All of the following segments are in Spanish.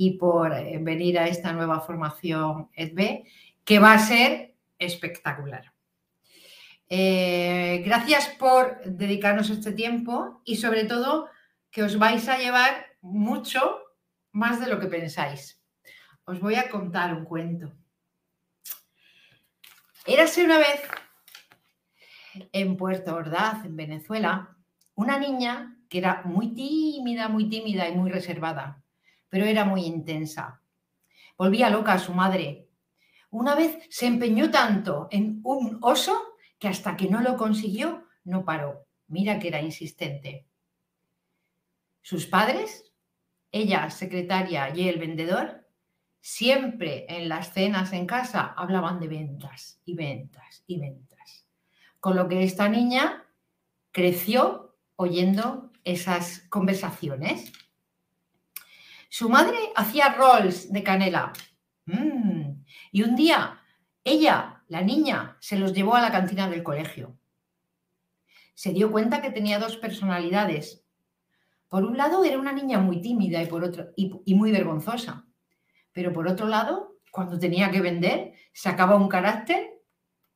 y por eh, venir a esta nueva formación EDB, que va a ser espectacular. Eh, gracias por dedicarnos este tiempo y sobre todo que os vais a llevar mucho más de lo que pensáis. Os voy a contar un cuento. Érase una vez en Puerto Ordaz, en Venezuela, una niña que era muy tímida, muy tímida y muy reservada pero era muy intensa. Volvía loca a su madre. Una vez se empeñó tanto en un oso que hasta que no lo consiguió, no paró. Mira que era insistente. Sus padres, ella, secretaria, y el vendedor, siempre en las cenas en casa hablaban de ventas y ventas y ventas. Con lo que esta niña creció oyendo esas conversaciones. Su madre hacía rolls de canela. Mm. Y un día ella, la niña, se los llevó a la cantina del colegio. Se dio cuenta que tenía dos personalidades. Por un lado era una niña muy tímida y, por otro, y muy vergonzosa. Pero por otro lado, cuando tenía que vender, sacaba un carácter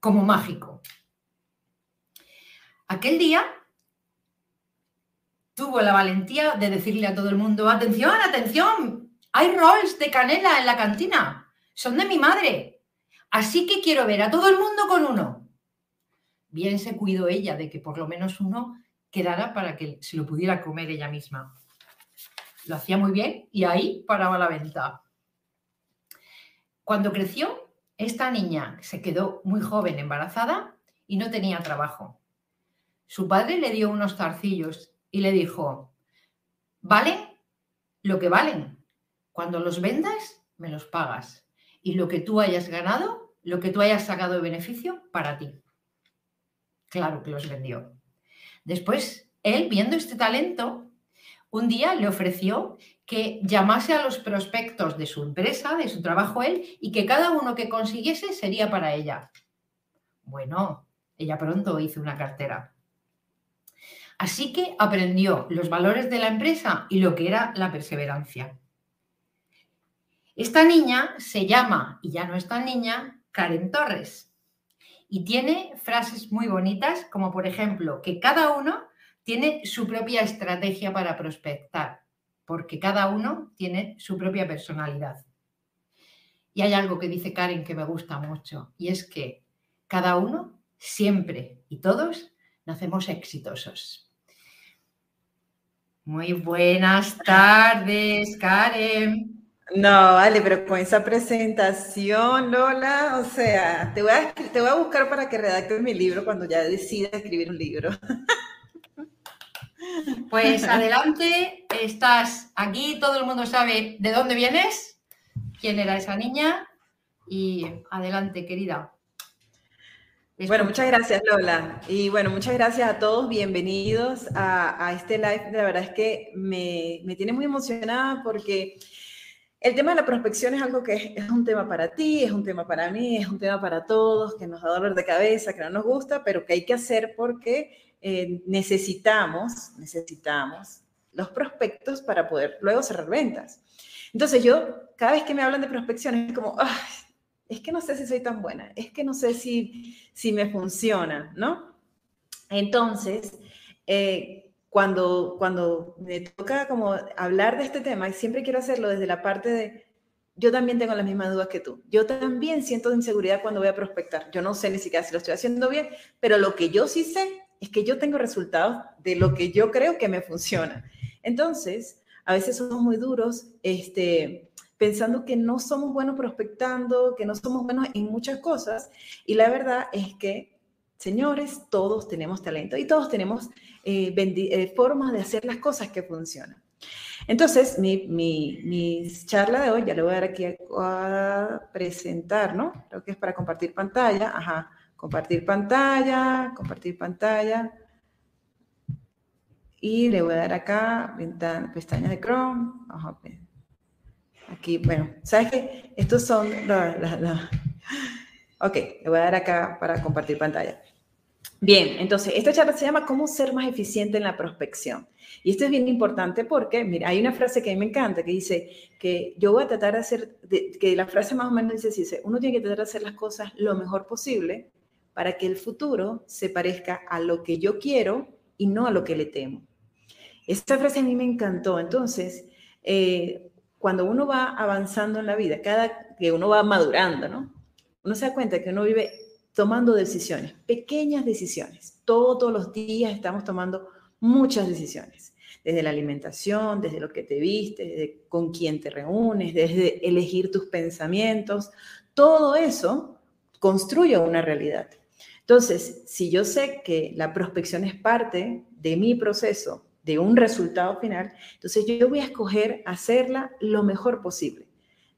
como mágico. Aquel día tuvo la valentía de decirle a todo el mundo, atención, atención, hay rolls de canela en la cantina, son de mi madre, así que quiero ver a todo el mundo con uno. Bien se cuidó ella de que por lo menos uno quedara para que se lo pudiera comer ella misma. Lo hacía muy bien y ahí paraba la venta. Cuando creció, esta niña se quedó muy joven embarazada y no tenía trabajo. Su padre le dio unos zarcillos y le dijo, valen lo que valen. Cuando los vendas, me los pagas. Y lo que tú hayas ganado, lo que tú hayas sacado de beneficio, para ti. Claro que los vendió. Después, él, viendo este talento, un día le ofreció que llamase a los prospectos de su empresa, de su trabajo él, y que cada uno que consiguiese sería para ella. Bueno, ella pronto hizo una cartera. Así que aprendió los valores de la empresa y lo que era la perseverancia. Esta niña se llama, y ya no es tan niña, Karen Torres. Y tiene frases muy bonitas, como por ejemplo, que cada uno tiene su propia estrategia para prospectar, porque cada uno tiene su propia personalidad. Y hay algo que dice Karen que me gusta mucho, y es que cada uno, siempre y todos, nacemos exitosos. Muy buenas tardes, Karen. No, vale, pero con esa presentación, Lola, o sea, te voy a, te voy a buscar para que redactes mi libro cuando ya decida escribir un libro. Pues adelante, estás aquí, todo el mundo sabe de dónde vienes, quién era esa niña y adelante, querida. Bueno, muchas gracias Lola. Y bueno, muchas gracias a todos. Bienvenidos a, este live. La verdad es que me, tiene muy emocionada porque el tema de la prospección es algo que es, un tema para ti, es un tema para mí, es un tema para todos, que nos da dolor de cabeza, que no nos gusta, pero que hay que hacer porque eh, necesitamos, necesitamos los prospectos para poder luego cerrar ventas. Entonces yo, cada vez que me hablan de prospección, es como, es que no sé si soy tan buena, es que no sé si, si me funciona, ¿no? Entonces, eh, cuando, cuando me toca como hablar de este tema, siempre quiero hacerlo desde la parte de, yo también tengo las mismas dudas que tú. Yo también siento inseguridad cuando voy a prospectar. Yo no sé ni siquiera si lo estoy haciendo bien, pero lo que yo sí sé es que yo tengo resultados de lo que yo creo que me funciona. Entonces, a veces somos muy duros, este, pensando que no somos buenos prospectando, que no somos buenos en muchas cosas. Y la verdad es que, señores, todos tenemos talento y todos tenemos eh, eh, formas de hacer las cosas que funcionan. Entonces, mi, mi, charla de hoy, ya le voy a dar aquí a, presentar, ¿no? Creo que es para compartir pantalla. Ajá, compartir pantalla, compartir pantalla. Y le voy a dar acá, ventana, pestañas de Chrome. Ajá, aquí, bueno, ¿sabes qué? Estos son los... Ok, le voy a dar acá para compartir pantalla. Bien, entonces, esta charla se llama ¿Cómo ser más eficiente en la prospección? Y esto es bien importante porque, mira, hay una frase que a mí me encanta que dice que yo voy a tratar de hacer, que la frase más o menos dice, dice, uno tiene que tratar de hacer las cosas lo mejor posible para que el futuro se parezca a lo que yo quiero y no a lo que le temo. Esta frase a mí me encantó. Entonces, eh, cuando uno va avanzando en la vida, cada que uno va madurando, ¿no? Uno se da cuenta que uno vive tomando decisiones, pequeñas decisiones. Todos los días estamos tomando muchas decisiones, desde la alimentación, desde lo que te viste, desde con quién te reúnes, desde elegir tus pensamientos. Todo eso construye una realidad. Entonces, si yo sé que la prospección es parte de mi proceso, de un resultado final, entonces yo voy a escoger hacerla lo mejor posible.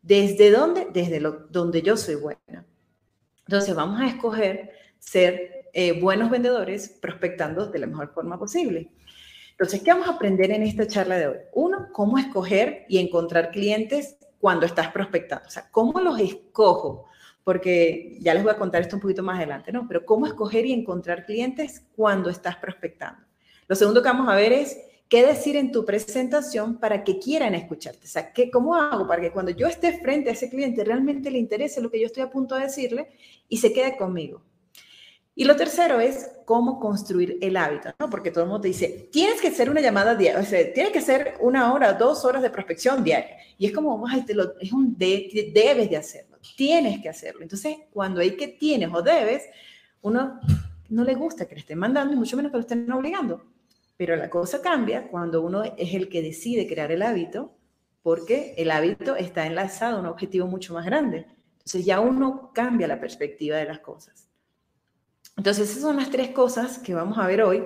¿Desde dónde? Desde donde yo soy buena. Entonces vamos a escoger ser eh, buenos vendedores prospectando de la mejor forma posible. Entonces, ¿qué vamos a aprender en esta charla de hoy? Uno, cómo escoger y encontrar clientes cuando estás prospectando. O sea, ¿cómo los escojo? Porque ya les voy a contar esto un poquito más adelante, ¿no? Pero ¿cómo escoger y encontrar clientes cuando estás prospectando? Lo segundo que vamos a ver es qué decir en tu presentación para que quieran escucharte. O sea, ¿qué, ¿cómo hago para que cuando yo esté frente a ese cliente realmente le interese lo que yo estoy a punto de decirle y se quede conmigo? Y lo tercero es cómo construir el hábito, ¿no? Porque todo el mundo te dice, tienes que hacer una llamada diaria, o sea, tienes que hacer una hora, dos horas de prospección diaria. Y es como, te lo, es un de, debes de hacerlo, tienes que hacerlo. Entonces, cuando hay que tienes o debes, uno no le gusta que le estén mandando y mucho menos que lo estén obligando. Pero la cosa cambia cuando uno es el que decide crear el hábito, porque el hábito está enlazado a un objetivo mucho más grande. Entonces ya uno cambia la perspectiva de las cosas. Entonces, esas son las tres cosas que vamos a ver hoy.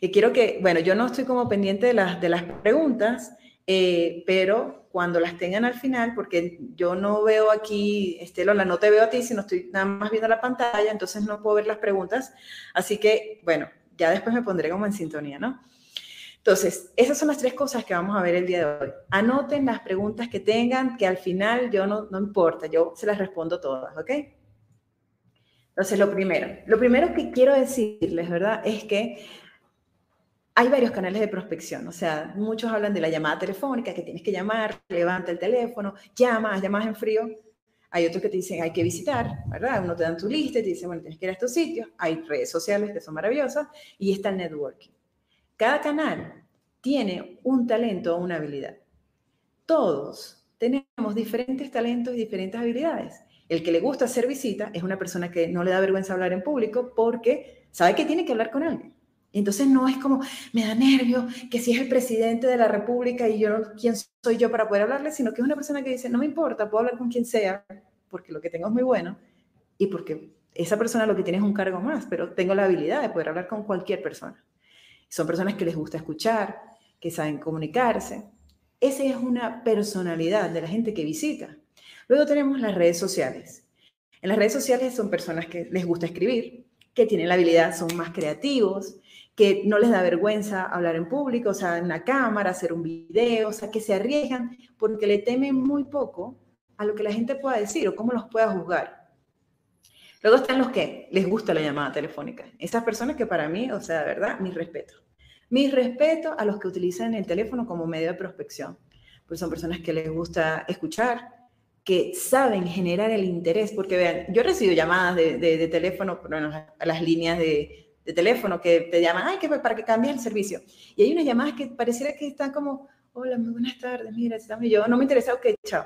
Y quiero que, bueno, yo no estoy como pendiente de las, de las preguntas, eh, pero cuando las tengan al final, porque yo no veo aquí, Estela, no te veo a ti, sino estoy nada más viendo la pantalla, entonces no puedo ver las preguntas. Así que, bueno, ya después me pondré como en sintonía, ¿no? Entonces, esas son las tres cosas que vamos a ver el día de hoy. Anoten las preguntas que tengan, que al final yo no, no importa, yo se las respondo todas, ¿ok? Entonces, lo primero, lo primero que quiero decirles, ¿verdad? Es que hay varios canales de prospección, o sea, muchos hablan de la llamada telefónica, que tienes que llamar, levanta el teléfono, llamas, llamas en frío. Hay otros que te dicen hay que visitar, ¿verdad? Uno te dan tu lista y te dice, bueno, tienes que ir a estos sitios. Hay redes sociales que son maravillosas y está el networking. Cada canal tiene un talento o una habilidad. Todos tenemos diferentes talentos y diferentes habilidades. El que le gusta hacer visita es una persona que no le da vergüenza hablar en público porque sabe que tiene que hablar con alguien. Entonces no es como, me da nervio que si es el presidente de la República y yo quién soy yo para poder hablarle, sino que es una persona que dice, no me importa, puedo hablar con quien sea, porque lo que tengo es muy bueno y porque esa persona lo que tiene es un cargo más, pero tengo la habilidad de poder hablar con cualquier persona. Son personas que les gusta escuchar, que saben comunicarse. Esa es una personalidad de la gente que visita. Luego tenemos las redes sociales. En las redes sociales son personas que les gusta escribir, que tienen la habilidad, son más creativos, que no les da vergüenza hablar en público, o sea, en la cámara, hacer un video, o sea, que se arriesgan porque le temen muy poco a lo que la gente pueda decir o cómo los pueda juzgar. Luego están los que les gusta la llamada telefónica. Esas personas que para mí, o sea, de verdad, mi respeto. Mi respeto a los que utilizan el teléfono como medio de prospección. Pues son personas que les gusta escuchar, que saben generar el interés, porque vean, yo he recibido llamadas de, de, teléfono, bueno, a las líneas de, de, teléfono que te llaman, ay, que para que cambies el servicio. Y hay unas llamadas que pareciera que están como, hola, muy buenas tardes, mira, yo, no me interesa, ok, chao.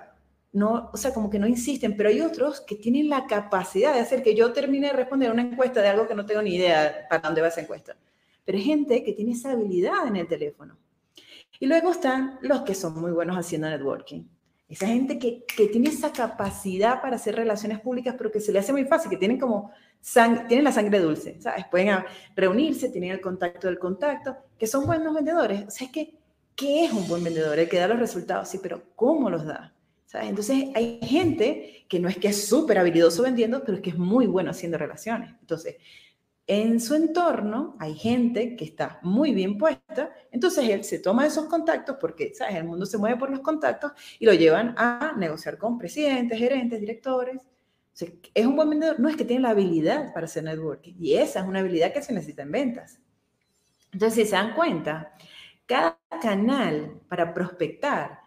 No, o sea, como que no insisten, pero hay otros que tienen la capacidad de hacer que yo termine de responder una encuesta de algo que no tengo ni idea para dónde va esa encuesta. Pero hay gente que tiene esa habilidad en el teléfono. Y luego están los que son muy buenos haciendo networking esa gente que, que, tiene esa capacidad para hacer relaciones públicas, pero que se le hace muy fácil, que tienen como tienen la sangre dulce, ¿sabes? Pueden reunirse, tienen el contacto del contacto, que son buenos vendedores. O sea, que ¿Qué es un buen vendedor? El que da los resultados, sí, pero ¿cómo los da? Entonces hay gente que no es que es súper habilidoso vendiendo, pero es que es muy bueno haciendo relaciones. Entonces, en su entorno hay gente que está muy bien puesta, entonces él se toma esos contactos porque, ¿sabes? El mundo se mueve por los contactos y lo llevan a negociar con presidentes, gerentes, directores. es un buen vendedor, no es que tiene la habilidad para hacer networking y esa es una habilidad que se necesita en ventas. Entonces, si se dan cuenta, cada canal para prospectar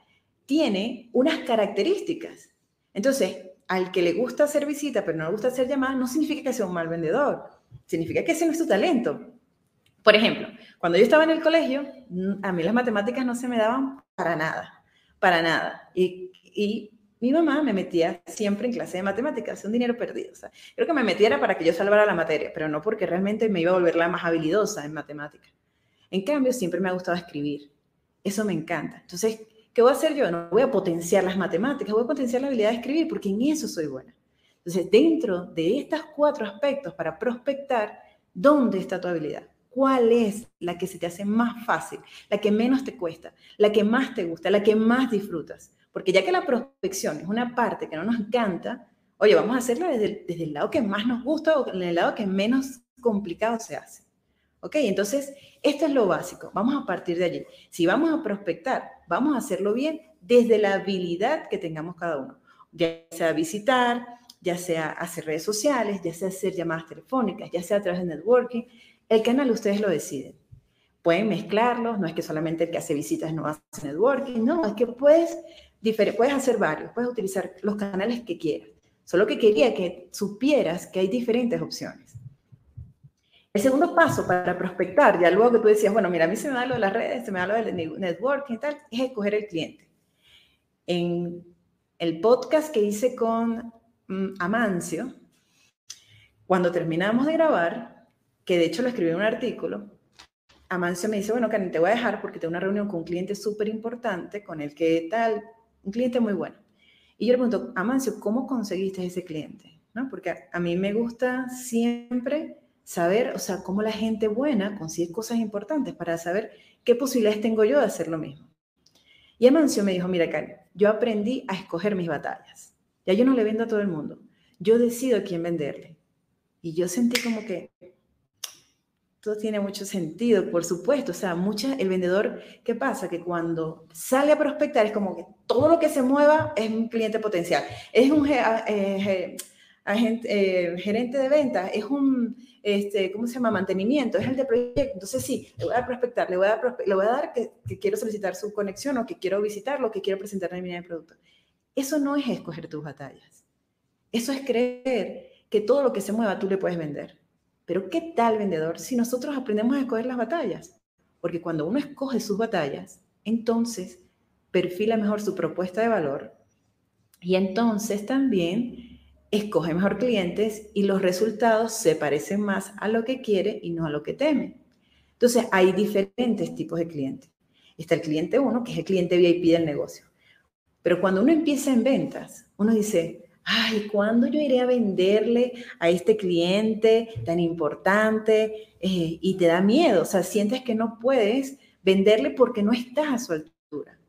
tiene unas características. Entonces, al que le gusta hacer visita pero no le gusta hacer llamadas, no significa que sea un mal vendedor significa que ese no es tu talento. Por ejemplo, cuando yo estaba en el colegio, a mí las matemáticas no se me daban para nada, para nada. Y, y mi mamá me metía siempre en clase de matemáticas, un dinero perdido. O sea, creo que me metiera para que yo salvara la materia, pero no porque realmente me iba a volver la más habilidosa en matemáticas. En cambio, siempre me ha gustado escribir. Eso me encanta. Entonces, ¿qué voy a hacer yo? No voy a potenciar las matemáticas, voy a potenciar la habilidad de escribir porque en eso soy buena. Entonces, dentro de estos cuatro aspectos para prospectar, ¿dónde está tu habilidad? ¿Cuál es la que se te hace más fácil, la que menos te cuesta, la que más te gusta, la que más disfrutas? Porque ya que la prospección es una parte que no nos encanta, oye, vamos a hacerla desde, desde el lado que más nos gusta o en el lado que menos complicado se hace. ¿Ok? Entonces, esto es lo básico. Vamos a partir de allí. Si vamos a prospectar, vamos a hacerlo bien desde la habilidad que tengamos cada uno. Ya sea visitar, ya sea hacer redes sociales, ya sea hacer llamadas telefónicas, ya sea a través de networking, el canal ustedes lo deciden. Pueden mezclarlos, no es que solamente el que hace visitas no hace networking, no, es que puedes, puedes hacer varios, puedes utilizar los canales que quieras. Solo que quería que supieras que hay diferentes opciones. El segundo paso para prospectar, ya luego que tú decías, bueno, mira, a mí se me da lo de las redes, se me da lo del networking y tal, es escoger el cliente. En el podcast que hice con Mm, Amancio, cuando terminamos de grabar, que de hecho lo escribí en un artículo, Amancio me dice, bueno, Karen, te voy a dejar porque tengo una reunión con un cliente súper importante, con el que tal, un cliente muy bueno. Y yo le pregunto, Amancio, ¿cómo conseguiste ese cliente? ¿No? Porque a, mí me gusta siempre saber, o sea, cómo la gente buena consigue cosas importantes para saber qué posibilidades tengo yo de hacer lo mismo. Y Amancio me dijo, mira, Karen, yo aprendí a escoger mis batallas. Ya yo no le vendo a todo el mundo. Yo decido a quién venderle. Y yo sentí como que todo tiene mucho sentido, por supuesto. O sea, mucha, el vendedor, ¿qué pasa? Que cuando sale a prospectar es como que todo lo que se mueva es un cliente potencial. Es un eh, agente, eh, gerente de ventas, es un, este, ¿cómo se llama? Mantenimiento, es el de proyecto. Entonces, sí, le voy a prospectar, le voy a, le voy a dar que, que, quiero solicitar su conexión o que quiero visitarlo, que quiero presentar en mi producto. Eso no es escoger tus batallas. Eso es creer que todo lo que se mueva tú le puedes vender. Pero ¿qué tal vendedor si nosotros aprendemos a escoger las batallas? Porque cuando uno escoge sus batallas, entonces perfila mejor su propuesta de valor y entonces también escoge mejor clientes y los resultados se parecen más a lo que quiere y no a lo que teme. Entonces hay diferentes tipos de clientes. Está el cliente 1, que es el cliente VIP del negocio. Pero cuando uno empieza en ventas, uno dice, ay, ¿cuándo yo iré a venderle a este cliente tan importante? Eh, y te da miedo, o sea, sientes que no puedes venderle porque no estás a su altura.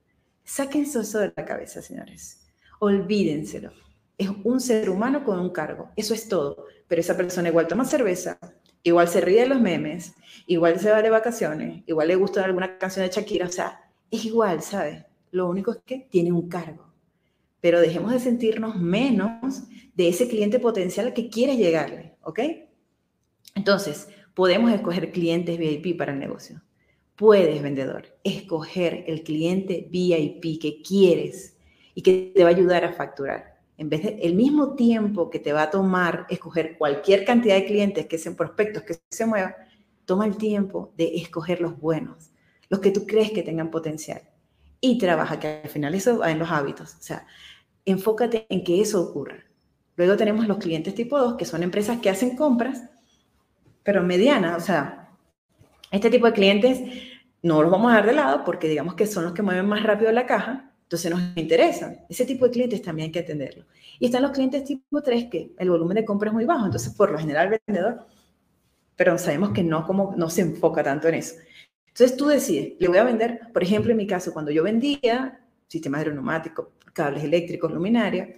Sáquense eso de la cabeza, señores. Olvídenselo. Es un ser humano con un cargo, eso es todo. Pero esa persona igual toma cerveza, igual se ríe de los memes, igual se va de vacaciones, igual le gusta alguna canción de Shakira, o sea, es igual, ¿sabes? Lo único es que tiene un cargo. Pero dejemos de sentirnos menos de ese cliente potencial que quiere llegarle, ¿ok? Entonces, podemos escoger clientes VIP para el negocio. Puedes, vendedor, escoger el cliente VIP que quieres y que te va a ayudar a facturar. En vez de el mismo tiempo que te va a tomar escoger cualquier cantidad de clientes que sean prospectos que se muevan, toma el tiempo de escoger los buenos, los que tú crees que tengan potencial y trabaja, que al final eso va en los hábitos. O sea, enfócate en que eso ocurra. Luego tenemos los clientes tipo 2, que son empresas que hacen compras, pero medianas. O sea, este tipo de clientes no los vamos a dar de lado porque digamos que son los que mueven más rápido la caja, entonces nos interesan. Ese tipo de clientes también hay que atenderlo. Y están los clientes tipo 3, que el volumen de compra es muy bajo, entonces por lo general el vendedor, pero sabemos que no, como, no se enfoca tanto en eso. Entonces tú decides, le voy a vender, por ejemplo, en mi caso, cuando yo vendía sistemas aeroneumáticos, cables eléctricos, luminaria,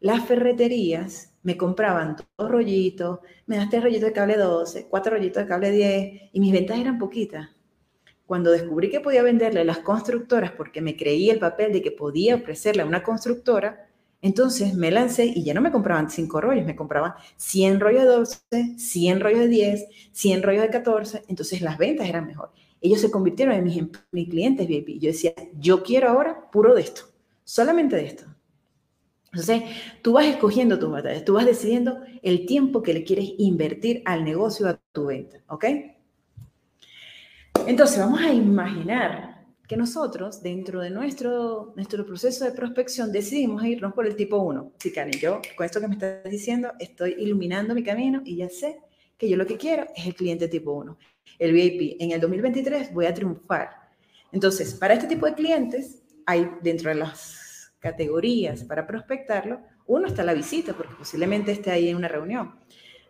las ferreterías me compraban dos rollitos, me das tres rollitos de cable 12, cuatro rollitos de cable 10, y mis ventas eran poquitas. Cuando descubrí que podía venderle a las constructoras porque me creí el papel de que podía ofrecerle a una constructora, entonces me lancé y ya no me compraban cinco rollos, me compraban 100 rollos de 12, 100 rollos de 10, 100 rollos de 14, entonces las ventas eran mejor. Ellos se convirtieron en mis, em, mis clientes VIP. Yo decía, yo quiero ahora puro de esto, solamente de esto. Entonces, tú vas escogiendo tus batallas, tú vas decidiendo el tiempo que le quieres invertir al negocio, a tu venta, ¿ok? Entonces, vamos a imaginar que nosotros, dentro de nuestro, nuestro proceso de prospección, decidimos irnos por el tipo 1. Sí, Karen, yo con esto que me estás diciendo, estoy iluminando mi camino y ya sé que yo lo que quiero es el cliente tipo 1. El VIP, en el 2023 voy a triunfar. Entonces, para este tipo de clientes, hay dentro de las categorías para prospectarlo, uno está la visita, porque posiblemente esté ahí en una reunión.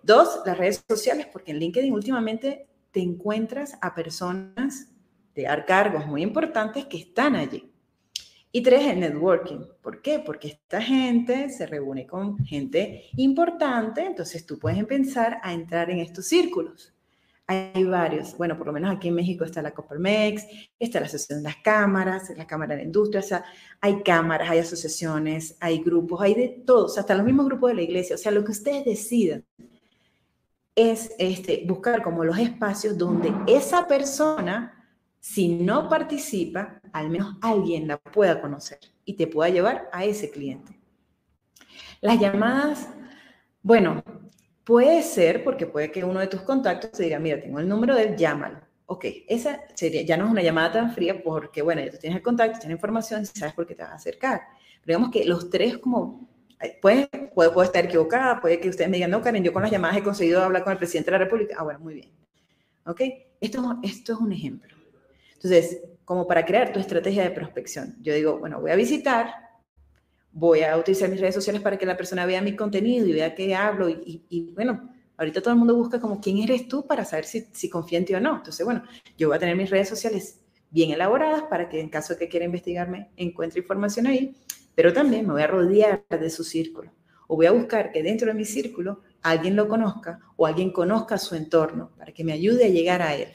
Dos, las redes sociales, porque en LinkedIn últimamente te encuentras a personas de dar cargos muy importantes que están allí. Y tres, el networking. ¿Por qué? Porque esta gente se reúne con gente importante, entonces tú puedes empezar a entrar en estos círculos. Hay varios. Bueno, por lo menos aquí en México está la Coparmex, está la Asociación de las Cámaras, la Cámara de la Industria, o sea, hay cámaras, hay asociaciones, hay grupos, hay de todos, hasta los mismos grupos de la iglesia. O sea, lo que ustedes decidan es este, buscar como los espacios donde esa persona, si no participa, al menos alguien la pueda conocer y te pueda llevar a ese cliente. Las llamadas, bueno, Puede ser porque puede que uno de tus contactos te diga, mira, tengo el número de él, llámalo. Ok, esa sería, ya no es una llamada tan fría porque, bueno, ya tú tienes el contacto, tienes información sabes por qué te vas a acercar. Pero digamos que los tres como, puede, puede, estar equivocada, puede que ustedes me digan, no, Karen, yo con las llamadas he conseguido hablar con el presidente de la República. Ah, bueno, muy bien. Ok, esto, esto es un ejemplo. Entonces, como para crear tu estrategia de prospección, yo digo, bueno, voy a visitar, voy a utilizar mis redes sociales para que la persona vea mi contenido y vea qué hablo. Y, bueno, ahorita todo el mundo busca como quién eres tú para saber si, si confía en ti o no. Entonces, bueno, yo voy a tener mis redes sociales bien elaboradas para que en caso de que quiera investigarme encuentre información ahí, pero también me voy a rodear de su círculo. O voy a buscar que dentro de mi círculo alguien lo conozca o alguien conozca su entorno para que me ayude a llegar a él.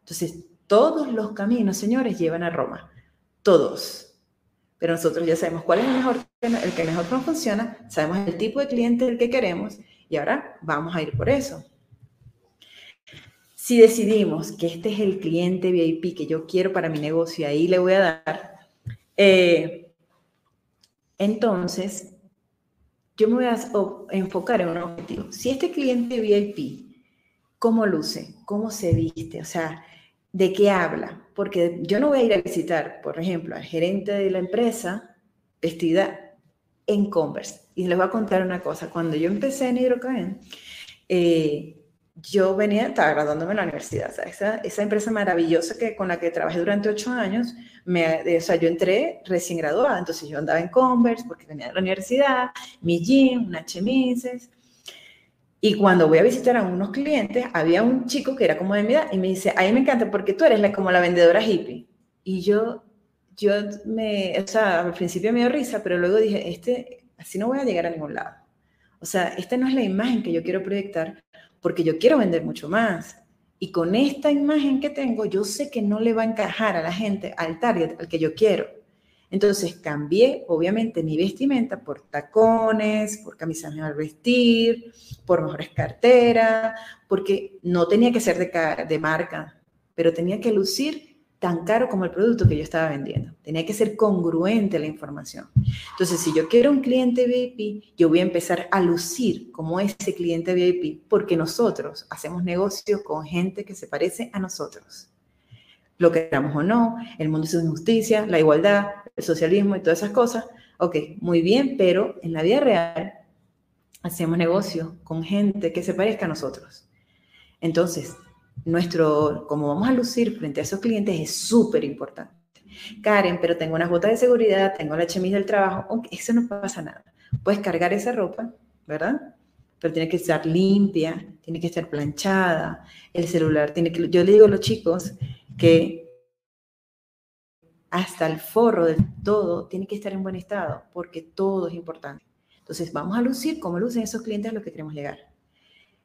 Entonces, todos los caminos, señores, llevan a Roma. Todos pero nosotros ya sabemos cuál es el, mejor, el que mejor nos funciona, sabemos el tipo de cliente del que queremos y ahora vamos a ir por eso. Si decidimos que este es el cliente VIP que yo quiero para mi negocio, ahí le voy a dar, eh, entonces yo me voy a enfocar en un objetivo. Si este cliente VIP, ¿cómo luce? ¿Cómo se viste? O sea, ¿de qué habla? porque yo no voy a ir a visitar, por ejemplo, al gerente de la empresa vestida en Converse. Y les voy a contar una cosa. Cuando yo empecé en Hidrocaen, eh, yo venía, estaba graduándome en la universidad. Esa, esa, empresa maravillosa que, con la que trabajé durante ocho años, me, o sea, yo entré recién graduada, entonces yo andaba en Converse porque venía de la universidad, mi jean, unas chemises, y cuando voy a visitar a unos clientes, había un chico que era como de mi edad y me dice, a me encanta porque tú eres la, como la vendedora hippie. Y yo, yo me, o sea, al principio me dio risa, pero luego dije, este, así no voy a llegar a ningún lado. O sea, esta no es la imagen que yo quiero proyectar porque yo quiero vender mucho más. Y con esta imagen que tengo, yo sé que no le va a encajar a la gente, al target al que yo quiero. Entonces cambié, obviamente, mi vestimenta por tacones, por camisas al vestir, por mejores carteras, porque no tenía que ser de, de marca, pero tenía que lucir tan caro como el producto que yo estaba vendiendo. Tenía que ser congruente la información. Entonces, si yo quiero un cliente VIP, yo voy a empezar a lucir como ese cliente VIP, porque nosotros hacemos negocios con gente que se parece a nosotros lo queramos o no, el mundo es injusticia, la igualdad, el socialismo y todas esas cosas. Ok, muy bien, pero en la vida real hacemos negocio con gente que se parezca a nosotros. Entonces, nuestro, como vamos a lucir frente a esos clientes es súper importante. Karen, pero tengo unas botas de seguridad, tengo la chemise del trabajo, aunque eso no pasa nada. Puedes cargar esa ropa, ¿verdad? Pero tiene que estar limpia, tiene que estar planchada, el celular tiene que... Yo le digo a los chicos que hasta el forro de todo tiene que estar en buen estado, porque todo es importante. Entonces, vamos a lucir cómo lucen esos clientes a los que queremos llegar.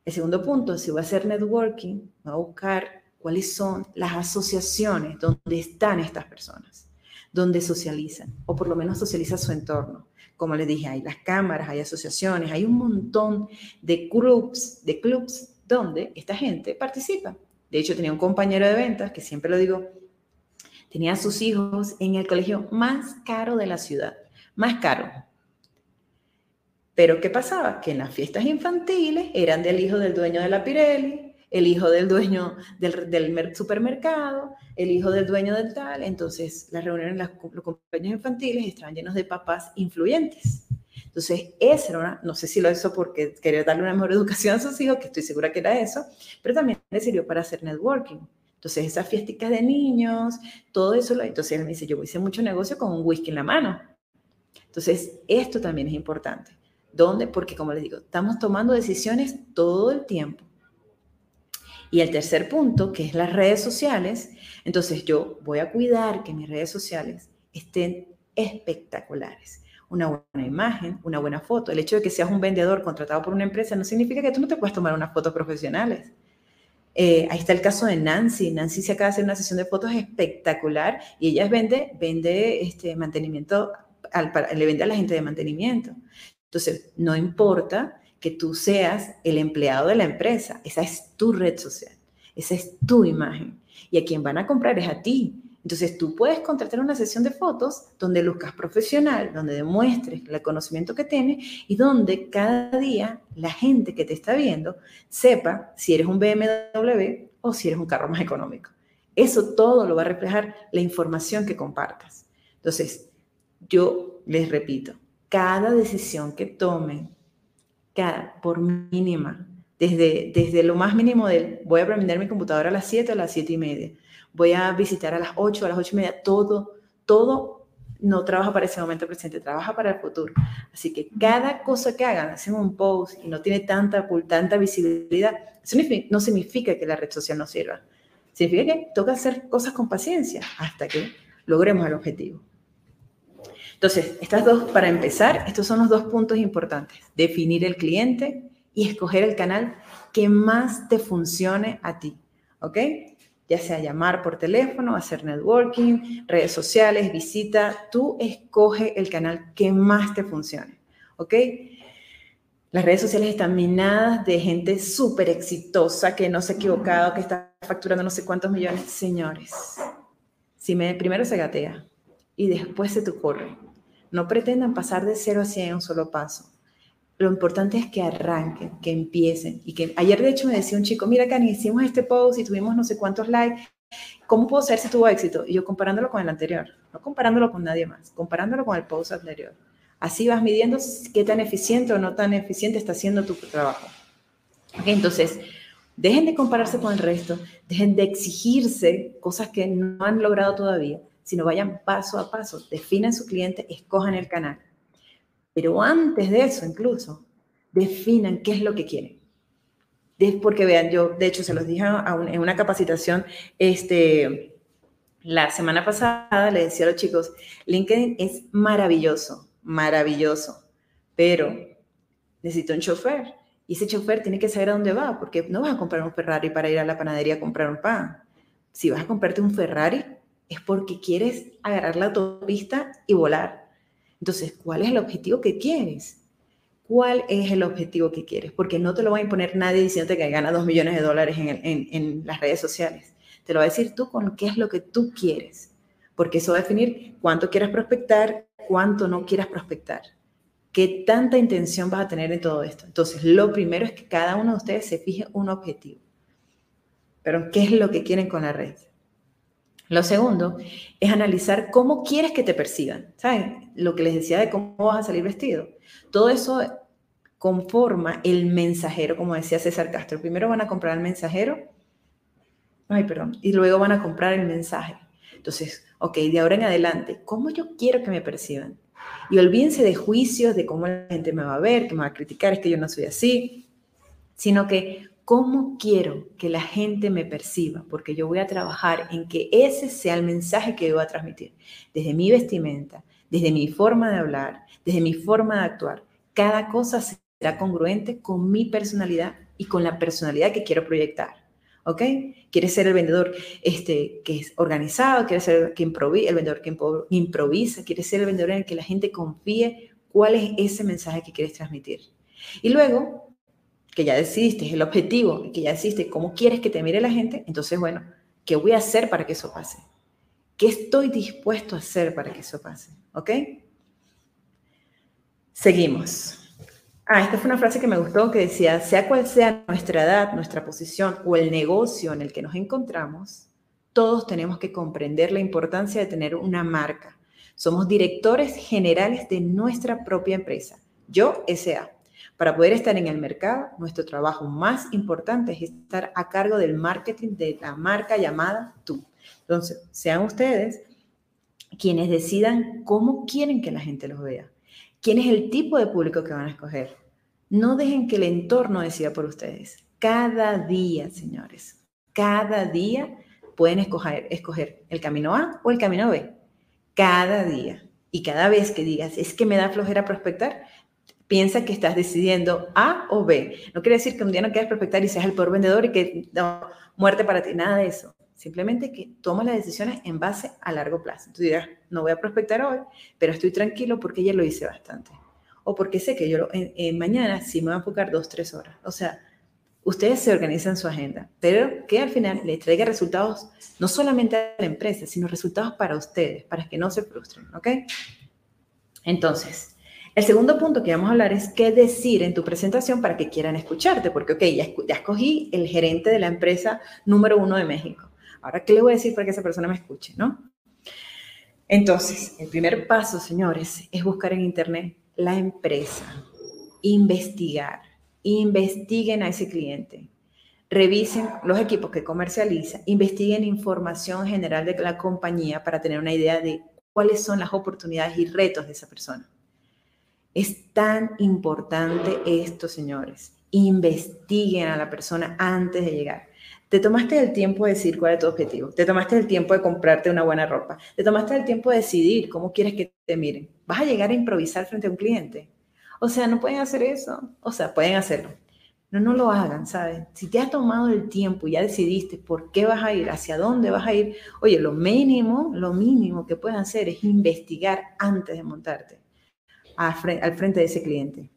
El segundo punto, si voy a hacer networking, voy a buscar cuáles son las asociaciones donde están estas personas, donde socializan, o por lo menos socializa su entorno. Como les dije, hay las cámaras, hay asociaciones, hay un montón de clubs, de clubs donde esta gente participa. De hecho, tenía un compañero de ventas que siempre lo digo, tenía a sus hijos en el colegio más caro de la ciudad, más caro. Pero ¿qué pasaba? Que en las fiestas infantiles eran del hijo del dueño de la Pirelli, el hijo del dueño del, supermercado, el hijo del dueño del tal. Entonces, las reuniones, los cumpleaños infantiles estaban llenos de papás influyentes. Entonces, esa no sé si lo hizo porque quería darle una mejor educación a sus hijos, que estoy segura que era eso, pero también le sirvió para hacer networking. Entonces, esas fiestas de niños, todo eso, entonces él me dice, yo hice mucho negocio con un whisky en la mano. Entonces, esto también es importante. ¿Dónde? Porque, como les digo, estamos tomando decisiones todo el tiempo. Y el tercer punto, que es las redes sociales, entonces yo voy a cuidar que mis redes sociales estén espectaculares. Una buena imagen, una buena foto. El hecho de que seas un vendedor contratado por una empresa no significa que tú no te puedas tomar unas fotos profesionales. Eh, ahí está el caso de Nancy. Nancy se acaba de hacer una sesión de fotos espectacular y ella vende, vende este mantenimiento, le vende a la gente de mantenimiento. Entonces, no importa que tú seas el empleado de la empresa, esa es tu red social, esa es tu imagen. Y a quien van a comprar es a ti. Entonces, tú puedes contratar una sesión de fotos donde luzcas profesional, donde demuestres el conocimiento que tienes y donde cada día la gente que te está viendo sepa si eres un BMW o si eres un carro más económico. Eso todo lo va a reflejar la información que compartas. Entonces, yo les repito, cada decisión que tomen, cada, por mínima, desde, desde lo más mínimo del voy a prender mi computadora a las 7 a las 7 y media, voy a visitar a las 8, a las 8 y media, todo, todo no trabaja para ese momento presente, trabaja para el futuro. Así que cada cosa que hagan, hacen un post y no tiene tanta, tanta visibilidad, no significa que la red social no sirva. Significa que toca hacer cosas con paciencia hasta que logremos el objetivo. Entonces, estas dos, para empezar, estos son los dos puntos importantes. Definir el cliente y escoger el canal que más te funcione a ti. ¿Ok? ya sea llamar por teléfono, hacer networking, redes sociales, visita, tú escoge el canal que más te funcione, ¿ok? Las redes sociales están minadas de gente súper exitosa que no se ha equivocado, que está facturando no sé cuántos millones. Señores, si me, primero se gatea y después se te ocurre, no pretendan pasar de 0 a 100 en un solo paso. Lo importante es que arranquen, que empiecen. Y que ayer, de hecho, me decía un chico, mira, Cani, hicimos este post y tuvimos no sé cuántos likes. ¿Cómo puedo saber si tuvo éxito? Y yo comparándolo con el anterior, no comparándolo con nadie más, comparándolo con el post anterior. Así vas midiendo qué tan eficiente o no tan eficiente está haciendo tu trabajo. entonces, dejen de compararse con el resto, dejen de exigirse cosas que no han logrado todavía, sino vayan paso a paso, definen su cliente, escojan el canal. Pero antes de eso, incluso, definan qué es lo que quieren. Porque vean, yo de hecho se los dije en una capacitación este, la semana pasada, le decía a los chicos, LinkedIn es maravilloso, maravilloso, pero necesito un chofer. Y ese chofer tiene que saber a dónde va, porque no vas a comprar un Ferrari para ir a la panadería a comprar un pan. Si vas a comprarte un Ferrari, es porque quieres agarrar la autopista y volar. Entonces, ¿cuál es el objetivo que quieres? ¿Cuál es el objetivo que quieres? Porque no te lo va a imponer nadie diciéndote que gana dos millones de dólares en, las redes sociales. Te lo va a decir tú con qué es lo que tú quieres. Porque eso va a definir cuánto quieras prospectar, cuánto no quieras prospectar. ¿Qué tanta intención vas a tener en todo esto? Entonces, lo primero es que cada uno de ustedes se fije un objetivo. Pero, ¿qué es lo que quieren con la red? Lo segundo es analizar cómo quieres que te perciban. ¿Saben? Lo que les decía de cómo vas a salir vestido. Todo eso conforma el mensajero, como decía César Castro. Primero van a comprar el mensajero, ay, perdón, y luego van a comprar el mensaje. Entonces, ok, de ahora en adelante, ¿cómo yo quiero que me perciban? Y olvídense de juicios, de cómo la gente me va a ver, que me va a criticar, es que yo no soy así, sino que ¿Cómo quiero que la gente me perciba? Porque yo voy a trabajar en que ese sea el mensaje que yo voy a transmitir. Desde mi vestimenta, desde mi forma de hablar, desde mi forma de actuar. Cada cosa será congruente con mi personalidad y con la personalidad que quiero proyectar. ¿Ok? ¿Quieres ser el vendedor este, que es organizado? ¿Quieres ser el vendedor que improvisa? ¿Quieres ser el vendedor en el que la gente confíe? ¿Cuál es ese mensaje que quieres transmitir? Y luego, que ya decidiste el objetivo, que ya decidiste cómo quieres que te mire la gente, entonces, bueno, ¿qué voy a hacer para que eso pase? ¿Qué estoy dispuesto a hacer para que eso pase? ¿Ok? Seguimos. Ah, esta fue una frase que me gustó que decía, sea cual sea nuestra edad, nuestra posición o el negocio en el que nos encontramos, todos tenemos que comprender la importancia de tener una marca. Somos directores generales de nuestra propia empresa. Yo, SA. Para poder estar en el mercado, nuestro trabajo más importante es estar a cargo del marketing de la marca llamada tú. Entonces, sean ustedes quienes decidan cómo quieren que la gente los vea, quién es el tipo de público que van a escoger. No dejen que el entorno decida por ustedes. Cada día, señores, cada día pueden escoger, escoger el camino A o el camino B. Cada día. Y cada vez que digas, es que me da flojera prospectar, piensa que estás decidiendo A o B. No quiere decir que un día no quieras prospectar y seas el peor vendedor y que no, muerte para ti, nada de eso. Simplemente que tomas las decisiones en base a largo plazo. Tú dirás, no voy a prospectar hoy, pero estoy tranquilo porque ya lo hice bastante. O porque sé que yo en, mañana sí me voy a enfocar dos, tres horas. O sea, ustedes se organizan su agenda, pero que al final les traiga resultados no solamente a la empresa, sino resultados para ustedes, para que no se frustren, ¿ok? Entonces, el segundo punto que vamos a hablar es qué decir en tu presentación para que quieran escucharte, porque, ok, ya, ya escogí el gerente de la empresa número uno de México. Ahora, ¿qué le voy a decir para que esa persona me escuche, no? Entonces, el primer paso, señores, es buscar en Internet la empresa, investigar, investiguen a ese cliente, revisen los equipos que comercializa, investiguen información general de la compañía para tener una idea de cuáles son las oportunidades y retos de esa persona. Es tan importante esto, señores. Investiguen a la persona antes de llegar. Te tomaste el tiempo de decir cuál es tu objetivo. Te tomaste el tiempo de comprarte una buena ropa. Te tomaste el tiempo de decidir cómo quieres que te miren. ¿Vas a llegar a improvisar frente a un cliente? O sea, no pueden hacer eso. O sea, pueden hacerlo. No, no lo hagan, ¿sabes? Si te has tomado el tiempo y ya decidiste por qué vas a ir, hacia dónde vas a ir, oye, lo mínimo, lo mínimo que pueden hacer es investigar antes de montarte al frente de ese cliente.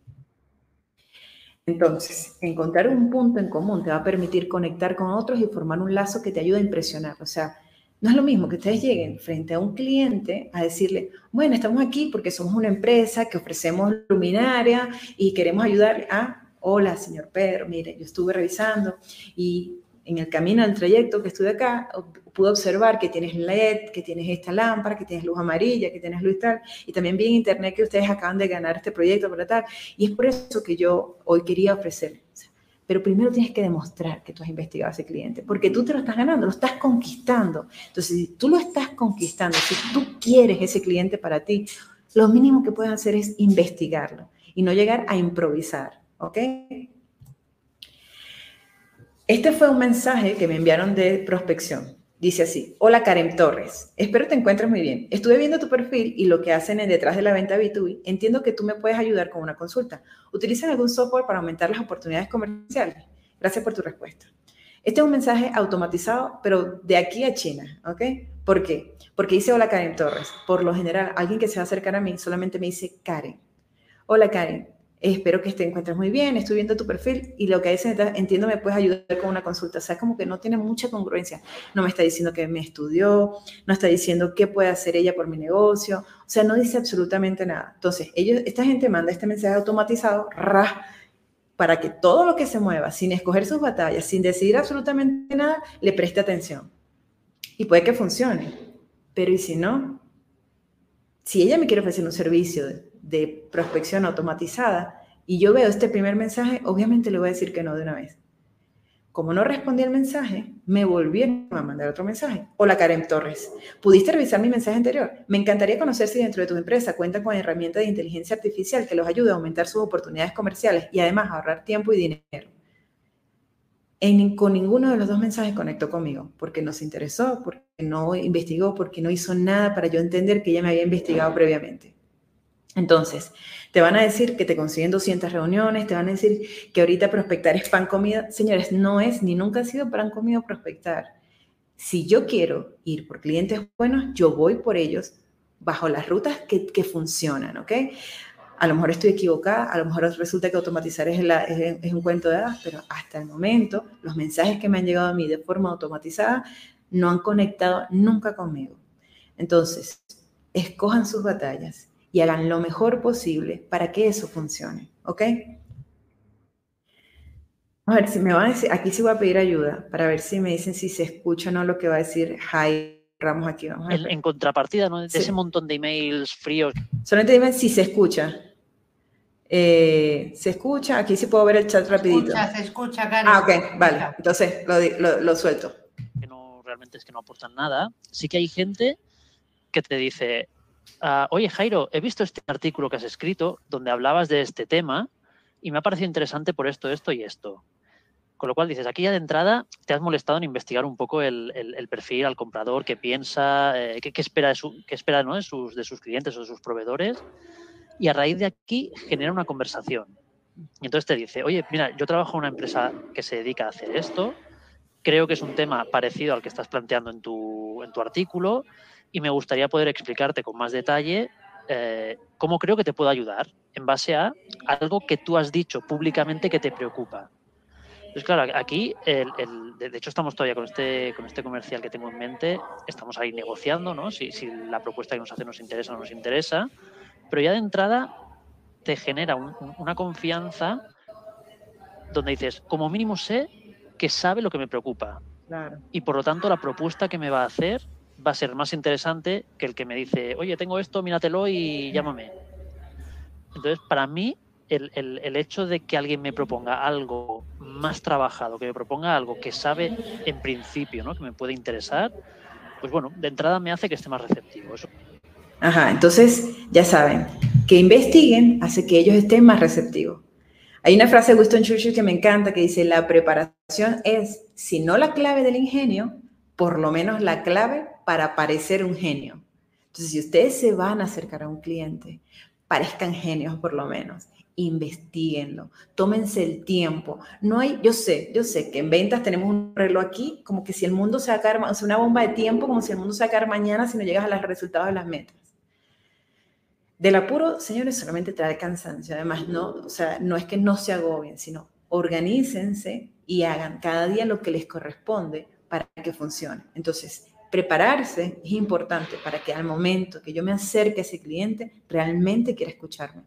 Entonces, encontrar un punto en común te va a permitir conectar con otros y formar un lazo que te ayude a impresionar. O sea, no es lo mismo que ustedes lleguen frente a un cliente a decirle, bueno, estamos aquí porque somos una empresa que ofrecemos luminaria y queremos ayudarle a, hola, señor Pedro, mire, yo estuve revisando y en el camino al trayecto que estuve acá, pude observar que tienes LED, que tienes esta lámpara, que tienes luz amarilla, que tienes luz tal, y también vi en internet que ustedes acaban de ganar este proyecto para tal, y es por eso que yo hoy quería ofrecer. Pero primero tienes que demostrar que tú has investigado a ese cliente, porque tú te lo estás ganando, lo estás conquistando. Entonces, si tú lo estás conquistando, si tú quieres ese cliente para ti, lo mínimo que puedes hacer es investigarlo y no llegar a improvisar, ¿ok? Este fue un mensaje que me enviaron de prospección. Dice así, hola Karen Torres, espero te encuentres muy bien. Estuve viendo tu perfil y lo que hacen en detrás de la venta B2B. Entiendo que tú me puedes ayudar con una consulta. ¿Utilizan algún software para aumentar las oportunidades comerciales? Gracias por tu respuesta. Este es un mensaje automatizado, pero de aquí a China, ¿ok? ¿Por qué? Porque dice hola Karen Torres. Por lo general, alguien que se va a acercar a mí solamente me dice Karen. Hola Karen, espero que te encuentres muy bien, estoy viendo tu perfil y lo que dice, entiendo, me puedes ayudar con una consulta. O sea, como que no tiene mucha congruencia. No me está diciendo que me estudió, no está diciendo qué puede hacer ella por mi negocio. O sea, no dice absolutamente nada. Entonces, ellos, esta gente manda este mensaje automatizado, para que todo lo que se mueva, sin escoger sus batallas, sin decidir absolutamente nada, le preste atención. Y puede que funcione. Pero ¿y si no? Si ella me quiere ofrecer un servicio prospección automatizada y yo veo este primer mensaje, obviamente le voy a decir que no de una vez. Como no respondí al mensaje, me volvieron a mandar otro mensaje. Hola Karen Torres, ¿pudiste revisar mi mensaje anterior? Me encantaría conocer si dentro de tu empresa cuenta con herramientas de inteligencia artificial que los ayude a aumentar sus oportunidades comerciales y además ahorrar tiempo y dinero. con ninguno de los dos mensajes conectó conmigo, porque no se interesó, porque no investigó, porque no hizo nada para yo entender que ella me había investigado previamente. Entonces, te van a decir que te consiguen 200 reuniones, te van a decir que ahorita prospectar es pan comida. Señores, no es ni nunca ha sido pan comido prospectar. Si yo quiero ir por clientes buenos, yo voy por ellos bajo las rutas que, que funcionan, ¿ok? A lo mejor estoy equivocada, a lo mejor resulta que automatizar es, es, un cuento de hadas, pero hasta el momento los mensajes que me han llegado a mí de forma automatizada no han conectado nunca conmigo. Entonces, escojan sus batallas y hagan lo mejor posible para que eso funcione, ¿ok? A ver si me van a decir, aquí sí voy a pedir ayuda para ver si me dicen si se escucha o no lo que va a decir Jai Ramos aquí. Vamos en, contrapartida, ¿no? De ese montón de emails fríos. Solamente dime si se escucha. Eh, ¿Se escucha? Aquí sí puedo ver el chat rapidito. Se escucha, se escucha, Karen. Ah, ok, vale. Entonces lo, lo, suelto. Que no, realmente es que no aportan nada. Sí que hay gente que te dice, ah, oye Jairo, he visto este artículo que has escrito donde hablabas de este tema y me ha parecido interesante por esto, esto y esto. Con lo cual dices, aquí ya de entrada te has molestado en investigar un poco el, perfil al comprador, qué piensa, eh, qué, espera, de, espera ¿no? de, sus, de sus clientes o de sus proveedores y a raíz de aquí genera una conversación. Y entonces te dice, oye, mira, yo trabajo en una empresa que se dedica a hacer esto, creo que es un tema parecido al que estás planteando en tu artículo y me gustaría poder explicarte con más detalle eh, cómo creo que te puedo ayudar en base a algo que tú has dicho públicamente que te preocupa. Entonces, claro, aquí, el, de hecho, estamos todavía con este, con este comercial que tengo en mente, estamos ahí negociando, ¿no? Si, si la propuesta que nos hace nos interesa o no nos interesa pero ya de entrada te genera una confianza donde dices, como mínimo sé que sabe lo que me preocupa. Y por lo tanto la propuesta que me va a hacer va a ser más interesante que el que me dice, oye, tengo esto, míratelo y llámame. Entonces, para mí, el, el, hecho de que alguien me proponga algo más trabajado, que me proponga algo que sabe en principio, ¿no? que me puede interesar, pues bueno, de entrada me hace que esté más receptivo. Eso Ajá, entonces ya saben, que investiguen hace que ellos estén más receptivos. Hay una frase de Winston Churchill que me encanta que dice, la preparación es, si no la clave del ingenio, por lo menos la clave para parecer un genio. Entonces, si ustedes se van a acercar a un cliente, parezcan genios por lo menos, investiguenlo, tómense el tiempo. No hay, yo sé, yo sé que en ventas tenemos un reloj aquí, como que si el mundo se va una bomba de tiempo, como si el mundo se mañana si no llegas a los resultados de las metas. Del apuro, señores, solamente trae cansancio. Además, no, o sea, no es que no se agobien, sino organícense y hagan cada día lo que les corresponde para que funcione. Entonces, prepararse es importante para que al momento que yo me acerque a ese cliente, realmente quiera escucharme.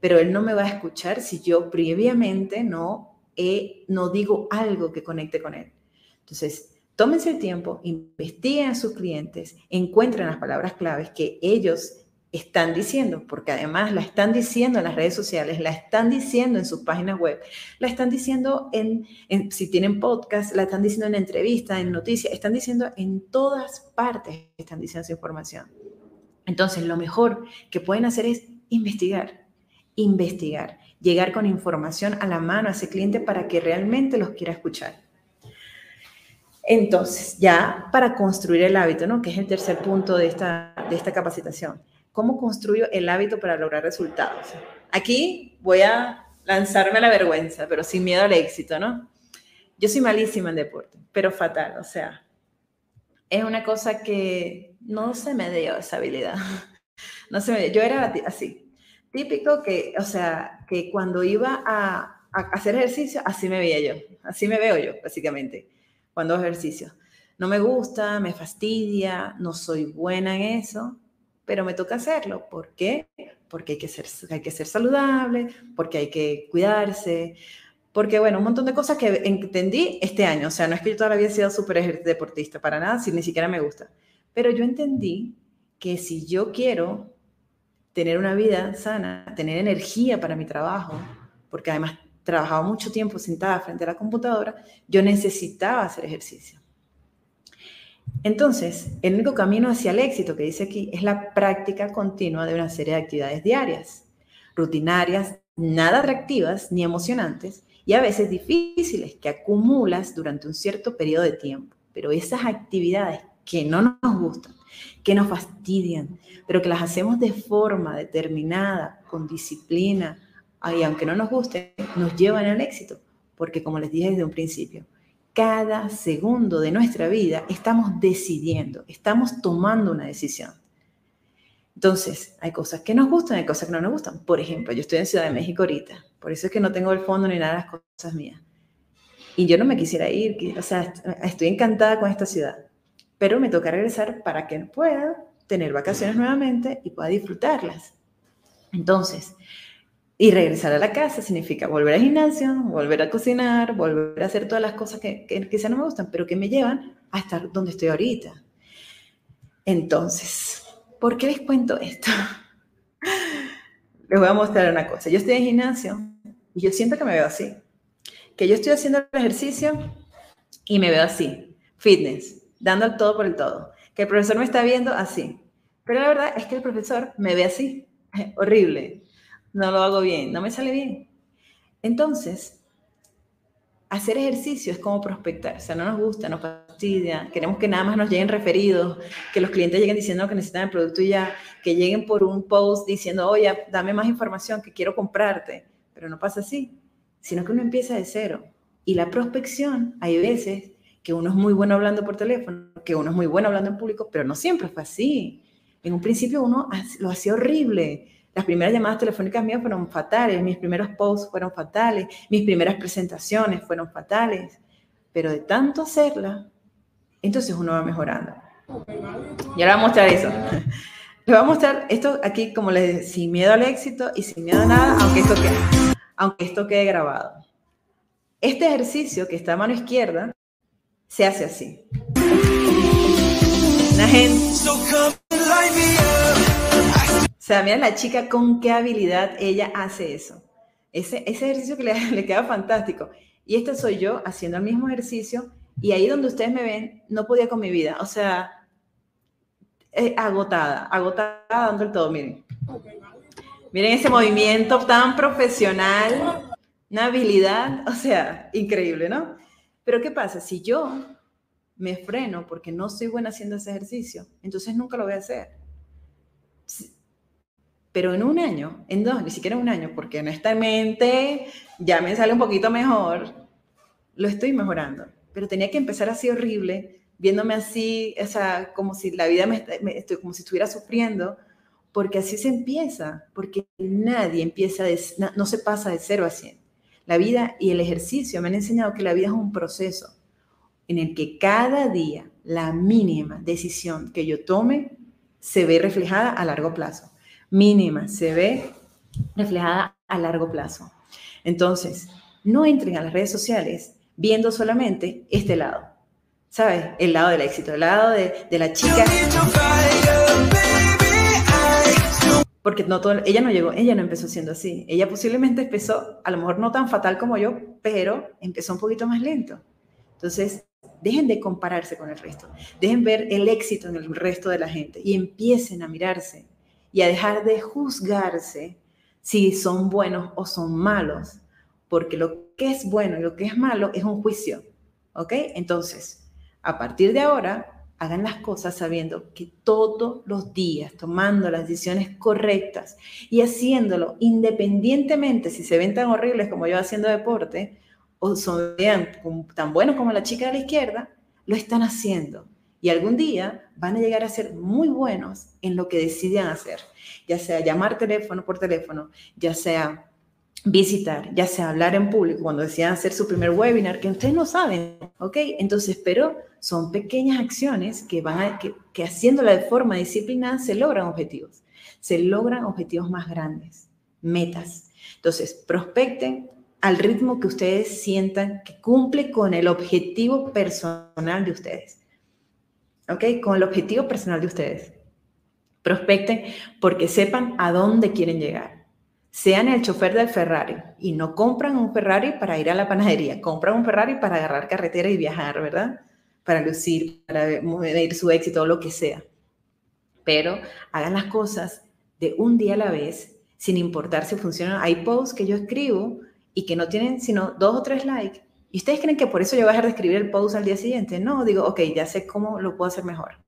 Pero él no me va a escuchar si yo previamente no, no digo algo que conecte con él. Entonces, tómense el tiempo, investiguen a sus clientes, encuentren las palabras claves que ellos están diciendo, porque además la están diciendo en las redes sociales, la están diciendo en sus páginas web, la están diciendo en, si tienen podcast, la están diciendo en entrevistas, en noticias, están diciendo en todas partes, están diciendo esa información. Entonces, lo mejor que pueden hacer es investigar, investigar, llegar con información a la mano a ese cliente para que realmente los quiera escuchar. Entonces, ya para construir el hábito, ¿no? que es el tercer punto de esta, de esta capacitación ¿Cómo construyo el hábito para lograr resultados? Aquí voy a lanzarme a la vergüenza, pero sin miedo al éxito, ¿no? Yo soy malísima en deporte, pero fatal, o sea, es una cosa que no se me dio esa habilidad. No se me Yo era así, típico que, o sea, que cuando iba a, a hacer ejercicio, así me veía yo, así me veo yo, básicamente, cuando hago ejercicio. No me gusta, me fastidia, no soy buena en eso, pero me toca hacerlo. ¿Por qué? Porque hay que ser, hay que ser saludable, porque hay que cuidarse, porque, bueno, un montón de cosas que entendí este año. O sea, no es que yo todavía haya sido súper deportista, para nada, si ni siquiera me gusta. Pero yo entendí que si yo quiero tener una vida sana, tener energía para mi trabajo, porque además trabajaba mucho tiempo sentada frente a la computadora, yo necesitaba hacer ejercicio. Entonces, el único camino hacia el éxito que dice aquí es la práctica continua de una serie de actividades diarias, rutinarias, nada atractivas ni emocionantes, y a veces difíciles que acumulas durante un cierto periodo de tiempo. Pero esas actividades que no nos gustan, que nos fastidian, pero que las hacemos de forma determinada, con disciplina, y aunque no nos guste, nos llevan al éxito. Porque como les dije desde un principio, cada segundo de nuestra vida estamos decidiendo, estamos tomando una decisión. Entonces, hay cosas que nos gustan, hay cosas que no nos gustan. Por ejemplo, yo estoy en Ciudad de México ahorita, por eso es que no tengo el fondo ni nada de las cosas mías. Y yo no me quisiera ir, o sea, estoy encantada con esta ciudad, pero me toca regresar para que pueda tener vacaciones nuevamente y pueda disfrutarlas. Entonces, y regresar a la casa significa volver al gimnasio, volver a cocinar, volver a hacer todas las cosas que, que quizás no me gustan, pero que me llevan a estar donde estoy ahorita. Entonces, ¿por qué les cuento esto? Les voy a mostrar una cosa. Yo estoy en gimnasio y yo siento que me veo así. Que yo estoy haciendo el ejercicio y me veo así. Fitness, dando el todo por el todo. Que el profesor me está viendo así. Pero la verdad es que el profesor me ve así. Horrible no lo hago bien, no me sale bien. Entonces, hacer ejercicio es como prospectar, o sea, no nos gusta, nos fastidia, queremos que nada más nos lleguen referidos, que los clientes lleguen diciendo que necesitan el producto y ya, que lleguen por un post diciendo, oye, dame más información, que quiero comprarte, pero no pasa así, sino que uno empieza de cero. Y la prospección, hay veces que uno es muy bueno hablando por teléfono, que uno es muy bueno hablando en público, pero no siempre fue así. En un principio uno lo hacía horrible, las primeras llamadas telefónicas mías fueron fatales, mis primeros posts fueron fatales, mis primeras presentaciones fueron fatales, pero de tanto hacerla, entonces uno va mejorando. Y ahora voy a mostrar eso. Les voy a mostrar esto aquí, como les dije, sin miedo al éxito y sin miedo a nada, aunque esto quede, aunque esto quede grabado. Este ejercicio que está a mano izquierda se hace así. Una gente sea, mira la chica con qué habilidad ella hace eso. Ese, ejercicio que le, le queda fantástico. Y este soy yo haciendo el mismo ejercicio y ahí donde ustedes me ven, no podía con mi vida. O sea, eh, agotada, agotada dando el todo, miren. Miren ese movimiento tan profesional, una habilidad, o sea, increíble, ¿no? Pero ¿qué pasa? Si yo me freno porque no soy buena haciendo ese ejercicio, entonces nunca lo voy a hacer. Pero en un año, en dos, ni siquiera un año, porque honestamente ya me sale un poquito mejor, lo estoy mejorando. Pero tenía que empezar así horrible, viéndome así, o sea, como si la vida me, estoy, como si estuviera sufriendo, porque así se empieza, porque nadie empieza, de, no, se pasa de cero a cien. La vida y el ejercicio me han enseñado que la vida es un proceso en el que cada día la mínima decisión que yo tome se ve reflejada a largo plazo mínima se ve reflejada a largo plazo. Entonces, no entren a las redes sociales viendo solamente este lado, ¿sabes? El lado del éxito, el lado de, la chica. Porque no todo, ella no llegó, ella no empezó siendo así. Ella posiblemente empezó, a lo mejor no tan fatal como yo, pero empezó un poquito más lento. Entonces, dejen de compararse con el resto. Dejen ver el éxito en el resto de la gente y empiecen a mirarse y a dejar de juzgarse si son buenos o son malos, porque lo que es bueno y lo que es malo es un juicio, ¿ok? Entonces, a partir de ahora, hagan las cosas sabiendo que todos los días, tomando las decisiones correctas y haciéndolo independientemente si se ven tan horribles como yo haciendo deporte o son tan buenos como la chica de la izquierda, lo están haciendo y algún día van a llegar a ser muy buenos en lo que deciden hacer, ya sea llamar teléfono por teléfono, ya sea visitar, ya sea hablar en público, cuando decían hacer su primer webinar, que ustedes no saben, ¿ok? Entonces, pero son pequeñas acciones que van a, que, que haciéndola de forma disciplinada se logran objetivos, se logran objetivos más grandes, metas. Entonces, prospecten al ritmo que ustedes sientan que cumple con el objetivo personal de ustedes. ¿Ok? Con el objetivo personal de ustedes. Prospecten porque sepan a dónde quieren llegar. Sean el chofer del Ferrari y no compran un Ferrari para ir a la panadería, compran un Ferrari para agarrar carretera y viajar, ¿verdad? Para lucir, para medir su éxito lo que sea. Pero hagan las cosas de un día a la vez, sin importar si funcionan. Hay posts que yo escribo y que no tienen sino dos o tres likes, ¿y ustedes creen que por eso yo voy a dejar de escribir el post al día siguiente? No, digo, ok, ya sé cómo lo puedo hacer mejor.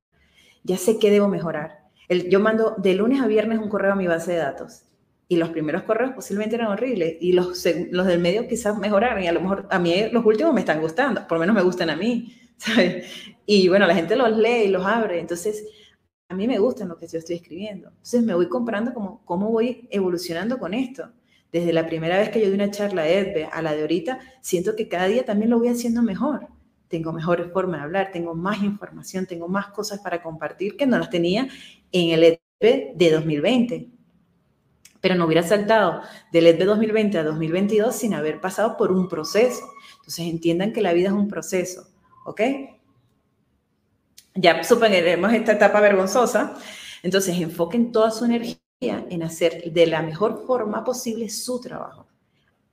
Ya sé qué debo mejorar. Yo mando de lunes a viernes un correo a mi base de datos y los primeros correos posiblemente eran horribles y los, los del medio quizás mejoraron y a lo mejor a mí los últimos me están gustando, por lo menos me gustan a mí, ¿sabes? Y bueno, la gente los lee y los abre, entonces a mí me gustan lo que yo estoy escribiendo. Entonces me voy comprando como cómo voy evolucionando con esto. Desde la primera vez que yo di una charla de EDBE a la de ahorita, siento que cada día también lo voy haciendo mejor. Tengo mejores formas de hablar, tengo más información, tengo más cosas para compartir que no las tenía en el EDBE de 2020 pero no hubiera saltado del ED de 2020 a 2022 sin haber pasado por un proceso. Entonces entiendan que la vida es un proceso, ¿ok? Ya superaremos esta etapa vergonzosa, entonces enfoquen toda su energía en hacer de la mejor forma posible su trabajo,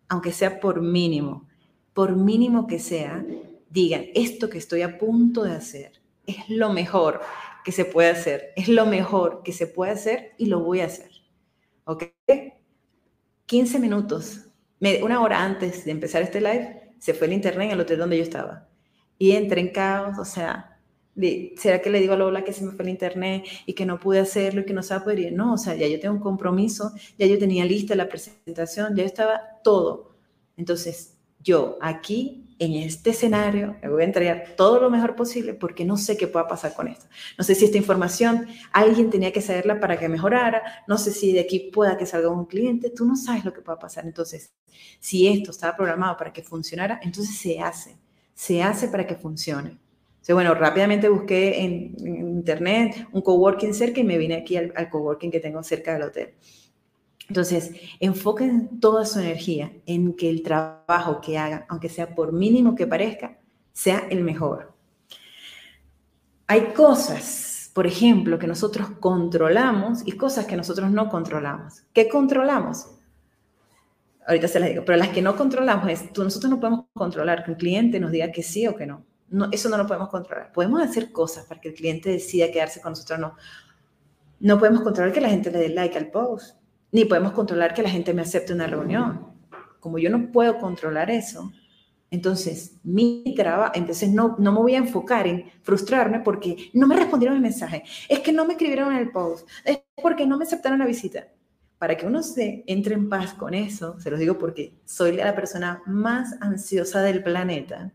aunque sea por mínimo, por mínimo que sea, digan, esto que estoy a punto de hacer es lo mejor que se puede hacer, es lo mejor que se puede hacer y lo voy a hacer. ¿ok? 15 minutos, una hora antes de empezar este live, se fue el internet en el hotel donde yo estaba. Y entré en caos, o sea, ¿será que le digo a Lola que se me fue el internet y que no pude hacerlo y que no se va poder ir? No, o sea, ya yo tengo un compromiso, ya yo tenía lista la presentación, ya estaba todo. Entonces, yo aquí en este escenario me voy a entregar todo lo mejor posible porque no sé qué pueda pasar con esto. No sé si esta información alguien tenía que saberla para que mejorara, no sé si de aquí pueda que salga un cliente, tú no sabes lo que pueda pasar. Entonces, si esto estaba programado para que funcionara, entonces se hace, se hace para que funcione. Entonces, bueno, rápidamente busqué en, internet un coworking cerca y me vine aquí al, al coworking que tengo cerca del hotel. Entonces, enfoquen toda su energía en que el trabajo que hagan, aunque sea por mínimo que parezca, sea el mejor. Hay cosas, por ejemplo, que nosotros controlamos y cosas que nosotros no controlamos. ¿Qué controlamos? Ahorita se las digo, pero las que no controlamos es, nosotros no podemos controlar que un cliente nos diga que sí o que no. No. Eso no lo podemos controlar. Podemos hacer cosas para que el cliente decida quedarse con nosotros o no. No podemos controlar que la gente le dé like al post ni podemos controlar que la gente me acepte una reunión. Como yo no puedo controlar eso, entonces mi trabajo, entonces no, no me voy a enfocar en frustrarme porque no me respondieron el mensaje, es que no me escribieron en el post, es porque no me aceptaron la visita. Para que uno se entre en paz con eso, se los digo porque soy la persona más ansiosa del planeta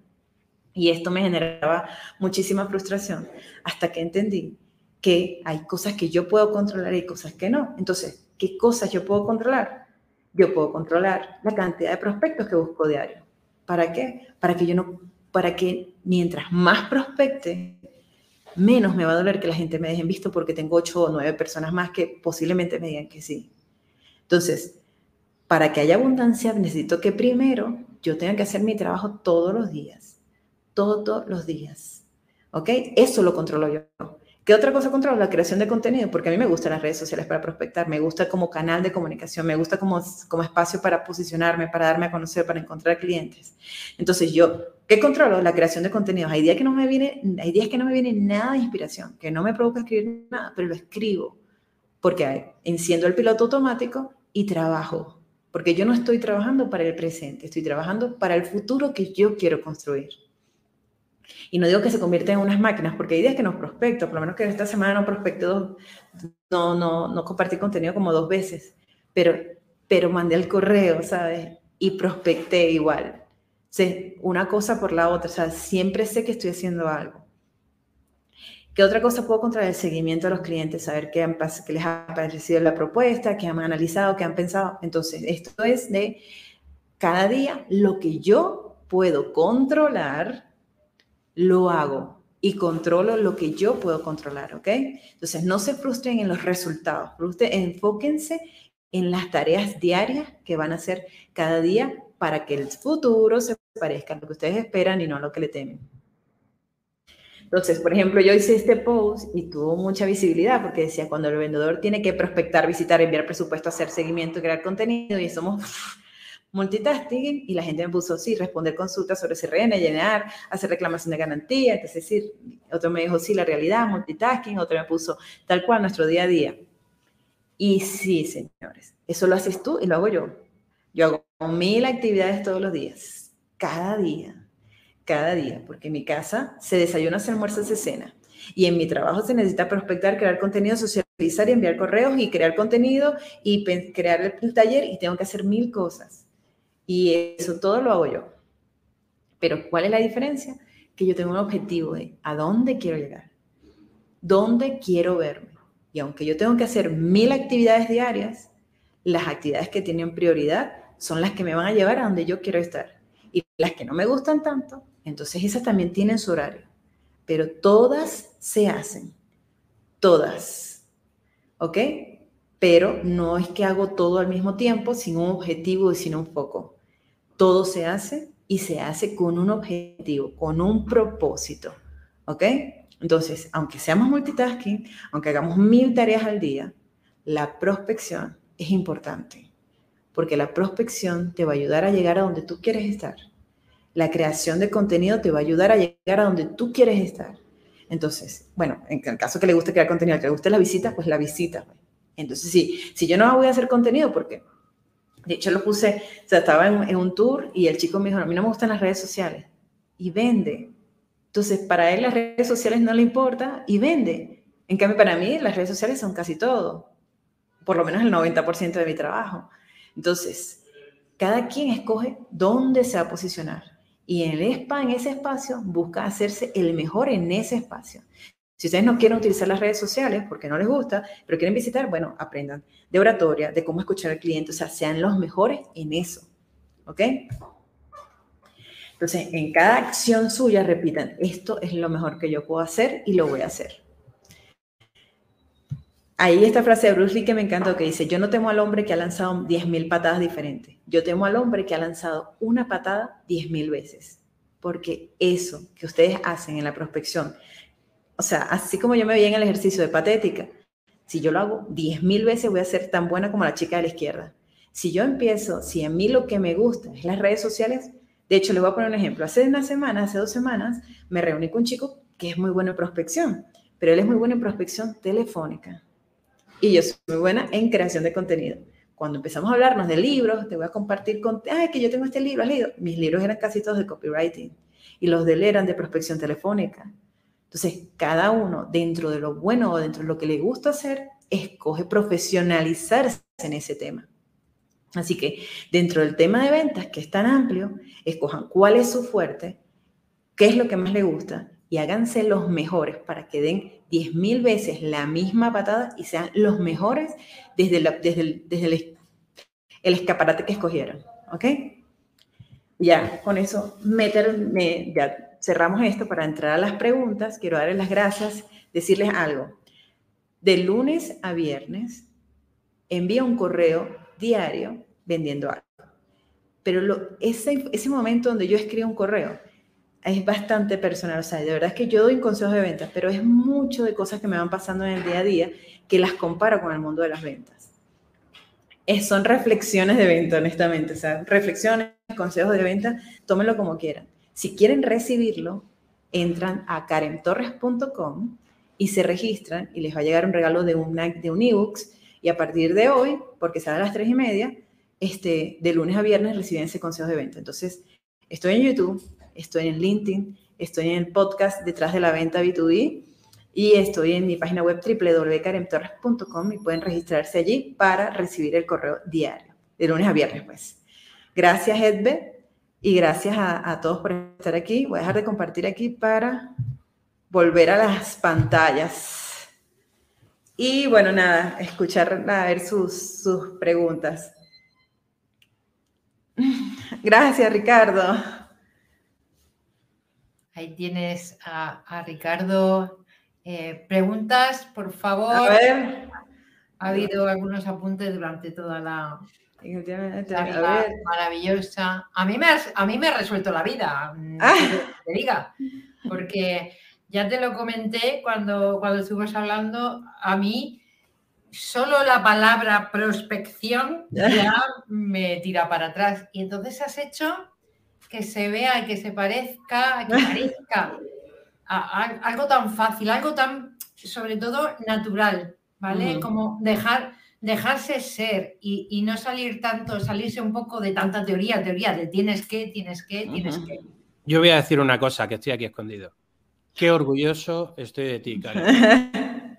y esto me generaba muchísima frustración hasta que entendí que hay cosas que yo puedo controlar y cosas que no. Entonces, ¿Qué cosas yo puedo controlar? Yo puedo controlar la cantidad de prospectos que busco diario. ¿Para qué? Para que yo no, para que mientras más prospecte, menos me va a doler que la gente me deje en visto porque tengo ocho o nueve personas más que posiblemente me digan que sí. Entonces, para que haya abundancia, necesito que primero yo tenga que hacer mi trabajo todos los días. Todos los días. ¿Ok? Eso lo controlo yo. ¿Qué otra cosa controlo? La creación de contenido, porque a mí me gustan las redes sociales para prospectar, me gusta como canal de comunicación, me gusta como, como espacio para posicionarme, para darme a conocer, para encontrar clientes. Entonces yo, ¿qué controlo? La creación de contenidos. Hay días que no me viene, hay días que no me viene nada de inspiración, que no me provoca escribir nada, pero lo escribo, porque enciendo el piloto automático y trabajo, porque yo no estoy trabajando para el presente, estoy trabajando para el futuro que yo quiero construir. Y no digo que se convierten en unas máquinas, porque hay días que no prospecto, por lo menos que esta semana no prospecto dos, no, no, no compartí contenido como dos veces, pero, pero mandé el correo, ¿sabes? Y prospecté igual. O una cosa por la otra, o sea, siempre sé que estoy haciendo algo. ¿Qué otra cosa puedo controlar? El seguimiento a los clientes, saber qué, han, qué les ha parecido la propuesta, qué han analizado, qué han pensado. Entonces, esto es de cada día lo que yo puedo controlar lo hago y controlo lo que yo puedo controlar, ¿ok? Entonces, no se frustren en los resultados, enfóquense en las tareas diarias que van a hacer cada día para que el futuro se parezca a lo que ustedes esperan y no a lo que le temen. Entonces, por ejemplo, yo hice este post y tuvo mucha visibilidad porque decía, cuando el vendedor tiene que prospectar, visitar, enviar presupuesto, hacer seguimiento, crear contenido y somos multitasking y la gente me puso, sí, responder consultas sobre CRN, llenar, hacer reclamación de garantía, es decir, otro me dijo, sí, la realidad, multitasking, otro me puso, tal cual, nuestro día a día. Y sí, señores, eso lo haces tú y lo hago yo. Yo hago mil actividades todos los días, cada día, cada día, porque en mi casa se desayuna, se almuerza, se cena. Y en mi trabajo se necesita prospectar, crear contenido, socializar y enviar correos y crear contenido y crear el taller y tengo que hacer mil cosas. Y eso todo lo hago yo. Pero ¿cuál es la diferencia? Que yo tengo un objetivo de a dónde quiero llegar, dónde quiero verme. Y aunque yo tengo que hacer mil actividades diarias, las actividades que tienen prioridad son las que me van a llevar a donde yo quiero estar. Y las que no me gustan tanto, entonces esas también tienen su horario. Pero todas se hacen. Todas. ¿Ok? Pero no es que hago todo al mismo tiempo sin un objetivo y sin un foco. Todo se hace y se hace con un objetivo, con un propósito. ¿Ok? Entonces, aunque seamos multitasking, aunque hagamos mil tareas al día, la prospección es importante, porque la prospección te va a ayudar a llegar a donde tú quieres estar. La creación de contenido te va a ayudar a llegar a donde tú quieres estar. Entonces, bueno, en el caso que le guste crear contenido, que le guste la visita, pues la visita. Pues. Entonces, sí, si yo no voy a hacer contenido, porque de hecho lo puse, o sea, estaba en, un tour y el chico me dijo, a mí no me gustan las redes sociales. Y vende. Entonces, para él las redes sociales no le importa y vende. En cambio, para mí las redes sociales son casi todo por lo menos el 90% de mi trabajo. Entonces, cada quien escoge dónde se va a posicionar. Y en el spa, en ese espacio, busca hacerse el mejor en ese espacio. Si ustedes no quieren utilizar las redes sociales porque no les gusta, pero quieren visitar, bueno, aprendan de oratoria, de cómo escuchar al cliente, o sea, sean los mejores en eso. ¿Ok? Entonces, en cada acción suya, repitan, esto es lo mejor que yo puedo hacer y lo voy a hacer. Ahí esta frase de Bruce Lee que me encantó, que dice, yo no temo al hombre que ha lanzado 10.000 patadas diferentes, yo temo al hombre que ha lanzado una patada 10.000 veces, porque eso que ustedes hacen en la prospección, o sea, así como yo me veía en el ejercicio de patética, si yo lo hago 10.000 veces voy a ser tan buena como la chica de la izquierda. Si yo empiezo, si a mí lo que me gusta es las redes sociales, de hecho, les voy a poner un ejemplo. Hace una semana, hace dos semanas, me reuní con un chico que es muy bueno en prospección, pero él es muy bueno en prospección telefónica y yo soy muy buena en creación de contenido. Cuando empezamos a hablarnos de libros, te voy a compartir con, ay, que yo tengo este libro, ¿has leído? Mis libros eran casi todos de copywriting y los de él eran de prospección telefónica. Entonces, cada uno, dentro de lo bueno o dentro de lo que le gusta hacer, escoge profesionalizarse en ese tema. Así que dentro del tema de ventas, que es tan amplio, escojan cuál es su fuerte, qué es lo que más le gusta y háganse los mejores para que den 10.000 veces la misma patada y sean los mejores desde, el, el, escaparate que escogieron. ¿Ok? Ya, con eso meterme, ya cerramos esto para entrar a las preguntas. Quiero darles las gracias, decirles algo. De lunes a viernes, envía un correo diario vendiendo algo. Pero lo, ese, ese momento donde yo escribo un correo, es bastante personal, o sea, de verdad es que yo doy consejos de ventas, pero es mucho de cosas que me van pasando en el día a día que las comparo con el mundo de las ventas. Es, son reflexiones de venta, honestamente, o sea, reflexiones, consejos de venta, tómenlo como quieran. Si quieren recibirlo, entran a karentorres.com y se registran y les va a llegar un regalo de un, de un ebooks y a partir de hoy, porque sale a las tres y media, este, de lunes a viernes reciben ese consejo de venta. Entonces, estoy en YouTube, estoy en LinkedIn, estoy en el podcast Detrás de la Venta B2B y estoy en mi página web www.karemtorres.com y pueden registrarse allí para recibir el correo diario, de lunes a viernes, pues. Gracias, Edbe, y gracias a, a todos por estar aquí. Voy a dejar de compartir aquí para volver a las pantallas. Y bueno, nada, escuchar, a ver sus, sus preguntas. Gracias, Ricardo. Ahí tienes a, Ricardo. Eh, preguntas, por favor. A ver. Ha habido algunos apuntes durante toda la, maravillosa. A mí, me a mí me ha resuelto la vida, mm, ah. te diga, porque ya te lo comenté cuando, cuando estuvimos hablando, a mí solo la palabra prospección ya me tira para atrás. Y entonces has hecho que se vea que se parezca, que parezca algo tan fácil, algo tan, sobre todo, natural, ¿vale? Como dejar, dejarse ser y, no salir tanto, salirse un poco de tanta teoría, teoría de tienes que, tienes que, tienes que. Yo voy a decir una cosa, que estoy aquí escondido. Qué orgulloso estoy de ti, Karen.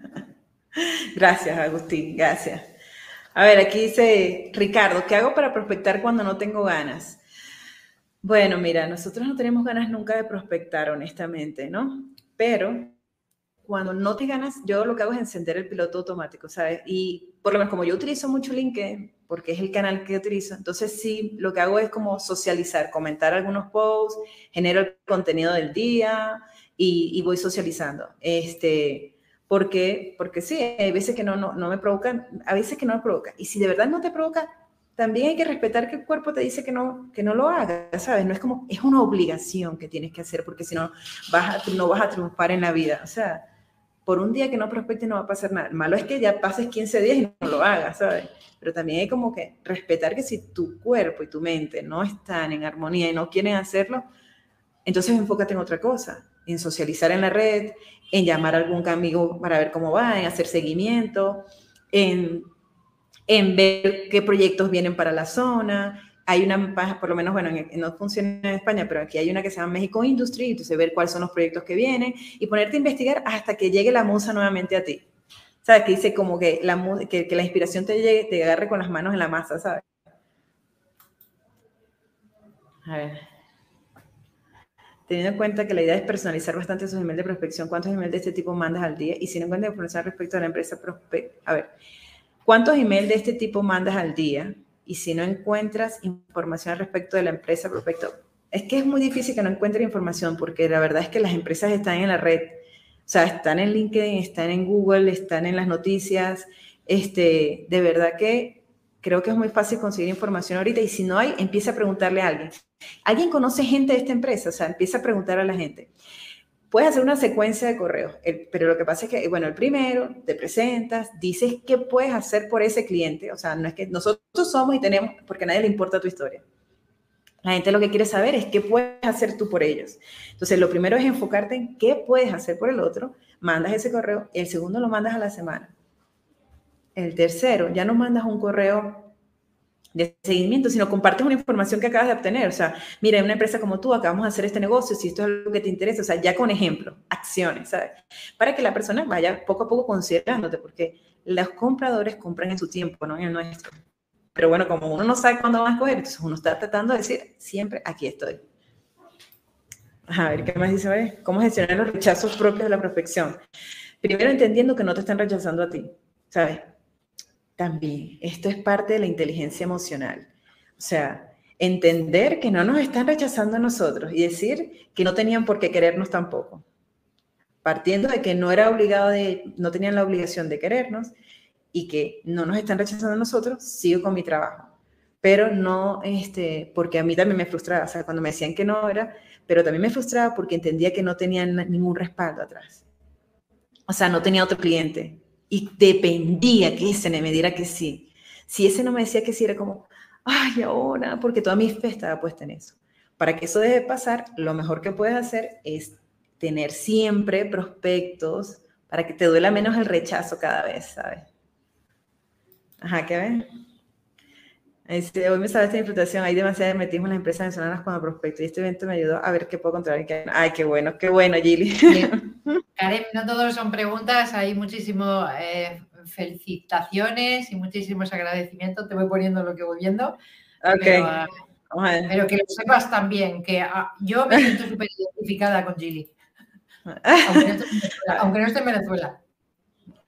gracias, Agustín, gracias. A ver, aquí dice Ricardo, ¿qué hago para prospectar cuando no tengo ganas? Bueno, mira, nosotros no tenemos ganas nunca de prospectar, honestamente, ¿no? Pero cuando no te ganas, yo lo que hago es encender el piloto automático, ¿sabes? Y por lo menos como yo utilizo mucho LinkedIn, porque es el canal que utilizo, entonces sí, lo que hago es como socializar, comentar algunos posts, genero el contenido del día y, voy socializando. Este, porque, porque sí, hay veces que no, no, no me provocan, a veces que no me provoca. Y si de verdad no te provoca, también hay que respetar que el cuerpo te dice que no, que no lo hagas, ¿sabes? No es como, es una obligación que tienes que hacer, porque si no, vas no vas a triunfar en la vida. O sea, por un día que no prospectes no va a pasar nada. malo es que ya pases 15 días y no lo hagas, ¿sabes? Pero también hay como que respetar que si tu cuerpo y tu mente no están en armonía y no quieren hacerlo, entonces enfócate en otra cosa, en socializar en la red, en llamar a algún amigo para ver cómo va, en hacer seguimiento, en, en ver qué proyectos vienen para la zona, hay una, por lo menos, bueno, no funciona en España, pero aquí hay una que se llama México Industry, entonces ver cuáles son los proyectos que vienen y ponerte a investigar hasta que llegue la musa nuevamente a ti. ¿Sabes? Que dice como que la, que, que la inspiración te llegue, te agarre con las manos en la masa, ¿sabes? A ver. Teniendo en cuenta que la idea es personalizar bastante sus emails de prospección, ¿cuántos emails de este tipo mandas al día? Y si no encuentras información respecto a la empresa prospect, a ver, ¿cuántos emails de este tipo mandas al día? Y si no encuentras información respecto de la empresa, prospecto, es que es muy difícil que no encuentre información porque la verdad es que las empresas están en la red, o sea, están en LinkedIn, están en Google, están en las noticias, este, de verdad que creo que es muy fácil conseguir información ahorita y si no hay, empieza a preguntarle a alguien. ¿Alguien conoce gente de esta empresa? O sea, empieza a preguntar a la gente puedes hacer una secuencia de correos, pero lo que pasa es que, bueno, el primero, te presentas, dices qué puedes hacer por ese cliente, o sea, no es que nosotros somos y tenemos, porque a nadie le importa tu historia. La gente lo que quiere saber es qué puedes hacer tú por ellos. Entonces, lo primero es enfocarte en qué puedes hacer por el otro, mandas ese correo, el segundo lo mandas a la semana. El tercero, ya no mandas un correo de seguimiento, sino compartes una información que acabas de obtener. O sea, mira, en una empresa como tú, acabamos de hacer este negocio, si esto es algo que te interesa, o sea, ya con ejemplo, acciones, ¿sabes? Para que la persona vaya poco a poco considerándote, porque los compradores compran en su tiempo, no en el nuestro. Pero bueno, como uno no sabe cuándo van a escoger, entonces uno está tratando de decir, siempre aquí estoy. A ver, ¿qué más dice? ¿Cómo gestionar los rechazos propios de la prospección? Primero entendiendo que no te están rechazando a ti, ¿sabes? También. Esto es parte de la inteligencia emocional. O sea, entender que no nos están rechazando a nosotros y decir que no tenían por qué querernos tampoco. Partiendo de que no era obligado de, no tenían la obligación de querernos y que no nos están rechazando a nosotros, sigo con mi trabajo. Pero no, este, porque a mí también me frustraba, o sea, cuando me decían que no era, pero también me frustraba porque entendía que no tenían ningún respaldo atrás. O sea, no tenía otro cliente, y dependía que ese me diera que sí. Si ese no me decía que sí, era como, ay, ahora, porque toda mi fe estaba puesta en eso. Para que eso deje de pasar, lo mejor que puedes hacer es tener siempre prospectos para que te duela menos el rechazo cada vez, ¿sabes? Ajá, ¿qué ves? Este, hoy me sale esta disfrutación, hay demasiado hermetismo en las empresas venezolanas cuando prospecto y este evento me ayudó a ver qué puedo encontrar. Ay, qué bueno, qué bueno, Gili. Karen, no todos son preguntas, hay muchísimas eh, felicitaciones y muchísimos agradecimientos. Te voy poniendo lo que voy viendo. Pero, pero, que lo sepas también, que ah, yo me siento súper identificada con Gili. Aunque no esté en Venezuela.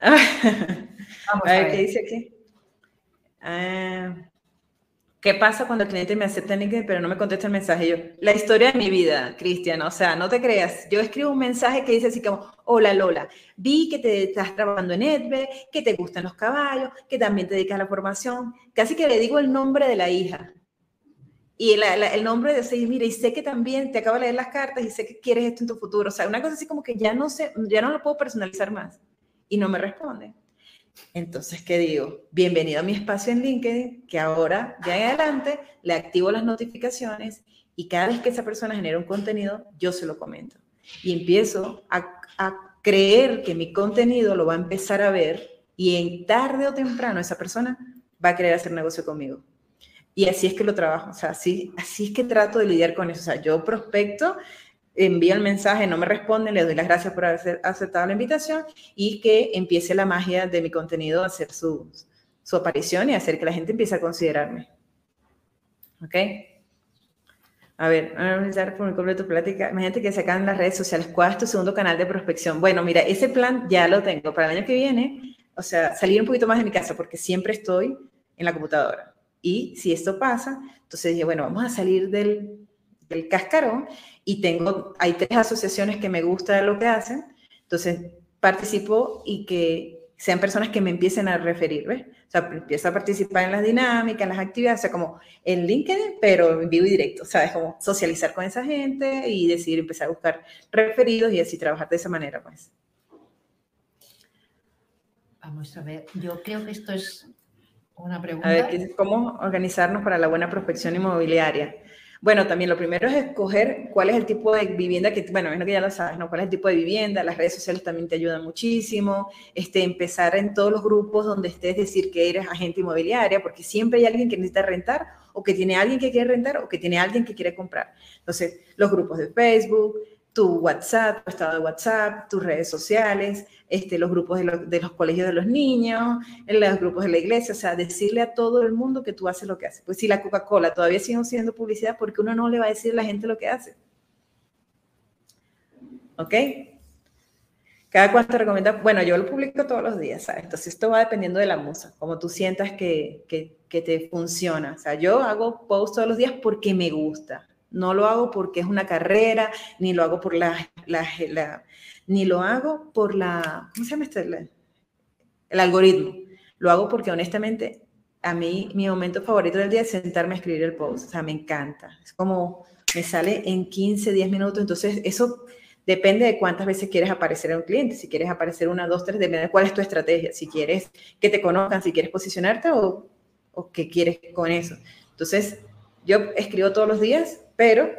Vamos a ver, ¿qué dice aquí? Ah, ¿Qué pasa cuando el cliente me acepta en LinkedIn pero no me contesta el mensaje? Yo, la historia de mi vida, Cristian, o sea, no te creas. Yo escribo un mensaje que dice así como, hola Lola, vi que te estás trabajando en Edbe, que te gustan los caballos, que también te dedicas a la formación. Casi que le digo el nombre de la hija. Y el nombre de ese, mira, y sé que también te acabo de leer las cartas y sé que quieres esto en tu futuro. O sea, una cosa así como que ya no sé, ya no lo puedo personalizar más. Y no me responde. Entonces, ¿qué digo? Bienvenido a mi espacio en LinkedIn, que ahora, ya en adelante, le activo las notificaciones y cada vez que esa persona genera un contenido, yo se lo comento. Y empiezo a, creer que mi contenido lo va a empezar a ver y en tarde o temprano esa persona va a querer hacer negocio conmigo. Y así es que lo trabajo, o sea, así, así es que trato de lidiar con eso. O sea, yo prospecto, envío el mensaje, no me responden, le doy las gracias por haber aceptado la invitación y que empiece la magia de mi contenido a hacer su, su aparición y hacer que la gente empiece a considerarme. ¿Ok? A ver, a analizar por completo plática. Imagínate que sacan en las redes sociales. ¿Cuál es tu segundo canal de prospección? Bueno, mira, ese plan ya lo tengo para el año que viene. O sea, salir un poquito más de mi casa porque siempre estoy en la computadora. Y si esto pasa, entonces dije, bueno, vamos a salir del, del cascarón y tengo, hay tres asociaciones que me gusta lo que hacen. Entonces participo y que sean personas que me empiecen a referir, ¿ves? O sea, empiezo a participar en las dinámicas, en las actividades, o sea, como en LinkedIn, pero en vivo y directo, ¿sabes? Como socializar con esa gente y decidir empezar a buscar referidos y así trabajar de esa manera, pues. Vamos a ver, yo creo que esto es una pregunta. A ver, ¿cómo organizarnos para la buena prospección inmobiliaria? Bueno, también lo primero es escoger cuál es el tipo de vivienda que, bueno, es lo que ya lo sabes, ¿no? ¿Cuál es el tipo de vivienda? Las redes sociales también te ayudan muchísimo. Este, empezar en todos los grupos donde estés, decir que eres agente inmobiliaria, porque siempre hay alguien que necesita rentar, o que tiene alguien que quiere rentar, o que tiene alguien que quiere comprar. Entonces, los grupos de Facebook, tu WhatsApp, tu estado de WhatsApp, tus redes sociales, este, los grupos de, los colegios de los niños, los grupos de la iglesia, o sea, decirle a todo el mundo que tú haces lo que haces. Pues si la Coca-Cola todavía sigue siendo publicidad, porque uno no le va a decir a la gente lo que hace? ¿Ok? Cada cuánto recomienda, bueno, yo lo publico todos los días, ¿sabes? Entonces esto va dependiendo de la musa, como tú sientas que, que, que te funciona. O sea, yo hago posts todos los días porque me gusta no lo hago porque es una carrera, ni lo hago por la, ni lo hago por la, ¿cómo se llama este? El algoritmo. Lo hago porque honestamente a mí mi momento favorito del día es sentarme a escribir el post. O sea, me encanta. Es como me sale en 15, 10 minutos. Entonces, eso depende de cuántas veces quieres aparecer en un cliente. Si quieres aparecer una, dos, tres, depende de cuál es tu estrategia. Si quieres que te conozcan, si quieres posicionarte o, o qué quieres con eso. Entonces, yo escribo todos los días pero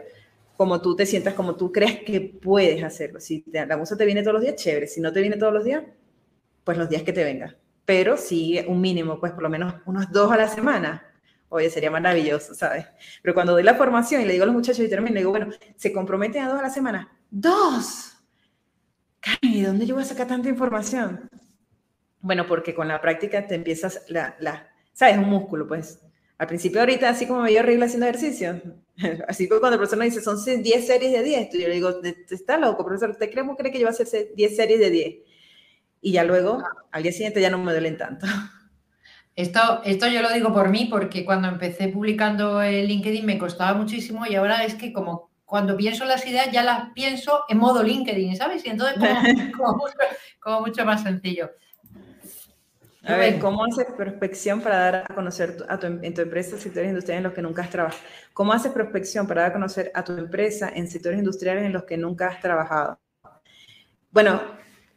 como tú te sientas, como tú crees que puedes hacerlo. Si la musa te viene todos los días, chévere. Si no te viene todos los días, pues los días que te venga. Pero sí, un mínimo, pues por lo menos unos dos a la semana. Oye, sería maravilloso, ¿sabes? Pero cuando doy la formación y le digo a los muchachos y termino, le digo, bueno, ¿se comprometen a dos a la semana? ¡Dos! ¿de dónde yo voy a sacar tanta información? Bueno, porque con la práctica te empiezas, la, la, ¿sabes? Un músculo, pues. Al principio ahorita, así como me veía horrible haciendo ejercicio, así que cuando el profesor me dice, son 10 series de 10, yo le digo, está loco, profesor, ¿te crees, cree que yo voy a hacer 10 series de 10? Y ya luego, al día siguiente ya no me duelen tanto. Esto, esto yo lo digo por mí, porque cuando empecé publicando el LinkedIn me costaba muchísimo y ahora es que como cuando pienso las ideas ya las pienso en modo LinkedIn, ¿sabes? Y entonces como, como mucho más sencillo. A ver, ¿cómo haces prospección para dar a conocer a tu, en tu empresa sectores industriales en los que nunca has trabajado? ¿Cómo haces prospección para dar a conocer a tu empresa en sectores industriales en los que nunca has trabajado? Bueno,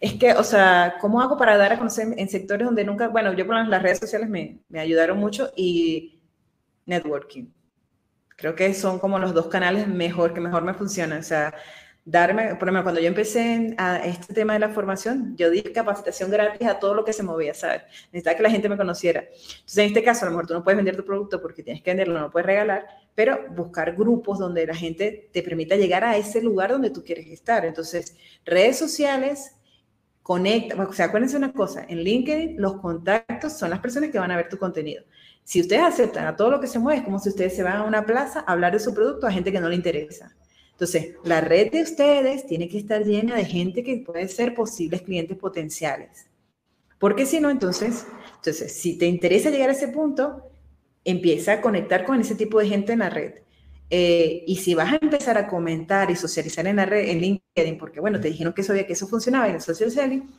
es que, o sea, ¿cómo hago para dar a conocer en sectores donde nunca, bueno, yo con las redes sociales me, me ayudaron mucho y networking. Creo que son como los dos canales mejor, que mejor me funcionan. O sea, darme, por ejemplo, cuando yo empecé a este tema de la formación, yo di capacitación gratis a todo lo que se movía, ¿sabes? Necesitaba que la gente me conociera. Entonces, en este caso, a lo mejor tú no puedes vender tu producto porque tienes que venderlo, no puedes regalar, pero buscar grupos donde la gente te permita llegar a ese lugar donde tú quieres estar. Entonces, redes sociales, conecta, o sea, acuérdense una cosa, en LinkedIn los contactos son las personas que van a ver tu contenido. Si ustedes aceptan a todo lo que se mueve, es como si ustedes se van a una plaza a hablar de su producto a gente que no le interesa. Entonces, la red de ustedes tiene que estar llena de gente que puede ser posibles clientes potenciales. Porque si no, entonces, entonces, si te interesa llegar a ese punto, empieza a conectar con ese tipo de gente en la red. Eh, y si vas a empezar a comentar y socializar en la red, en LinkedIn, porque bueno, te dijeron que sabía que eso funcionaba en el social selling,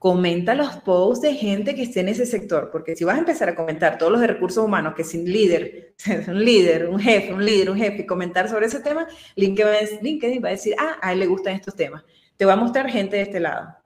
comenta los posts de gente que esté en ese sector, porque si vas a empezar a comentar todos los de recursos humanos, que sin líder, un líder, un jefe, un líder, un jefe, y comentar sobre ese tema, LinkedIn va a decir, ah, a él le gustan estos temas. Te va a mostrar gente de este lado.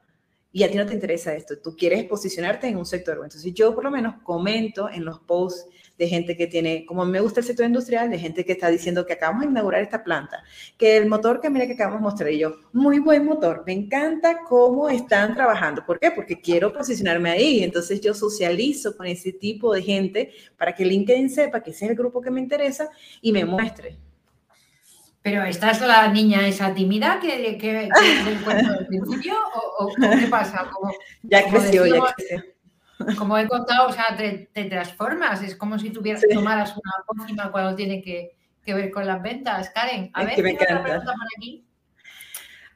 Y a ti no te interesa esto, tú quieres posicionarte en un sector. Entonces yo por lo menos comento en los posts de gente que tiene, como me gusta el sector industrial, de gente que está diciendo que acabamos de inaugurar esta planta, que el motor que mira que acabamos de mostrar y yo, muy buen motor, me encanta cómo están trabajando. ¿Por qué? Porque quiero posicionarme ahí. Entonces yo socializo con ese tipo de gente para que LinkedIn sepa que ese es el grupo que me interesa y me muestre. Pero ¿esta es la niña esa tímida que, que, al principio? ¿O, qué pasa? Como, ya creció, ya creció. Como he contado, o sea, te, transformas. Es como si tuvieras, tomaras una pócima cuando tiene que, ver con las ventas. Karen, a ver, me pregunta por aquí?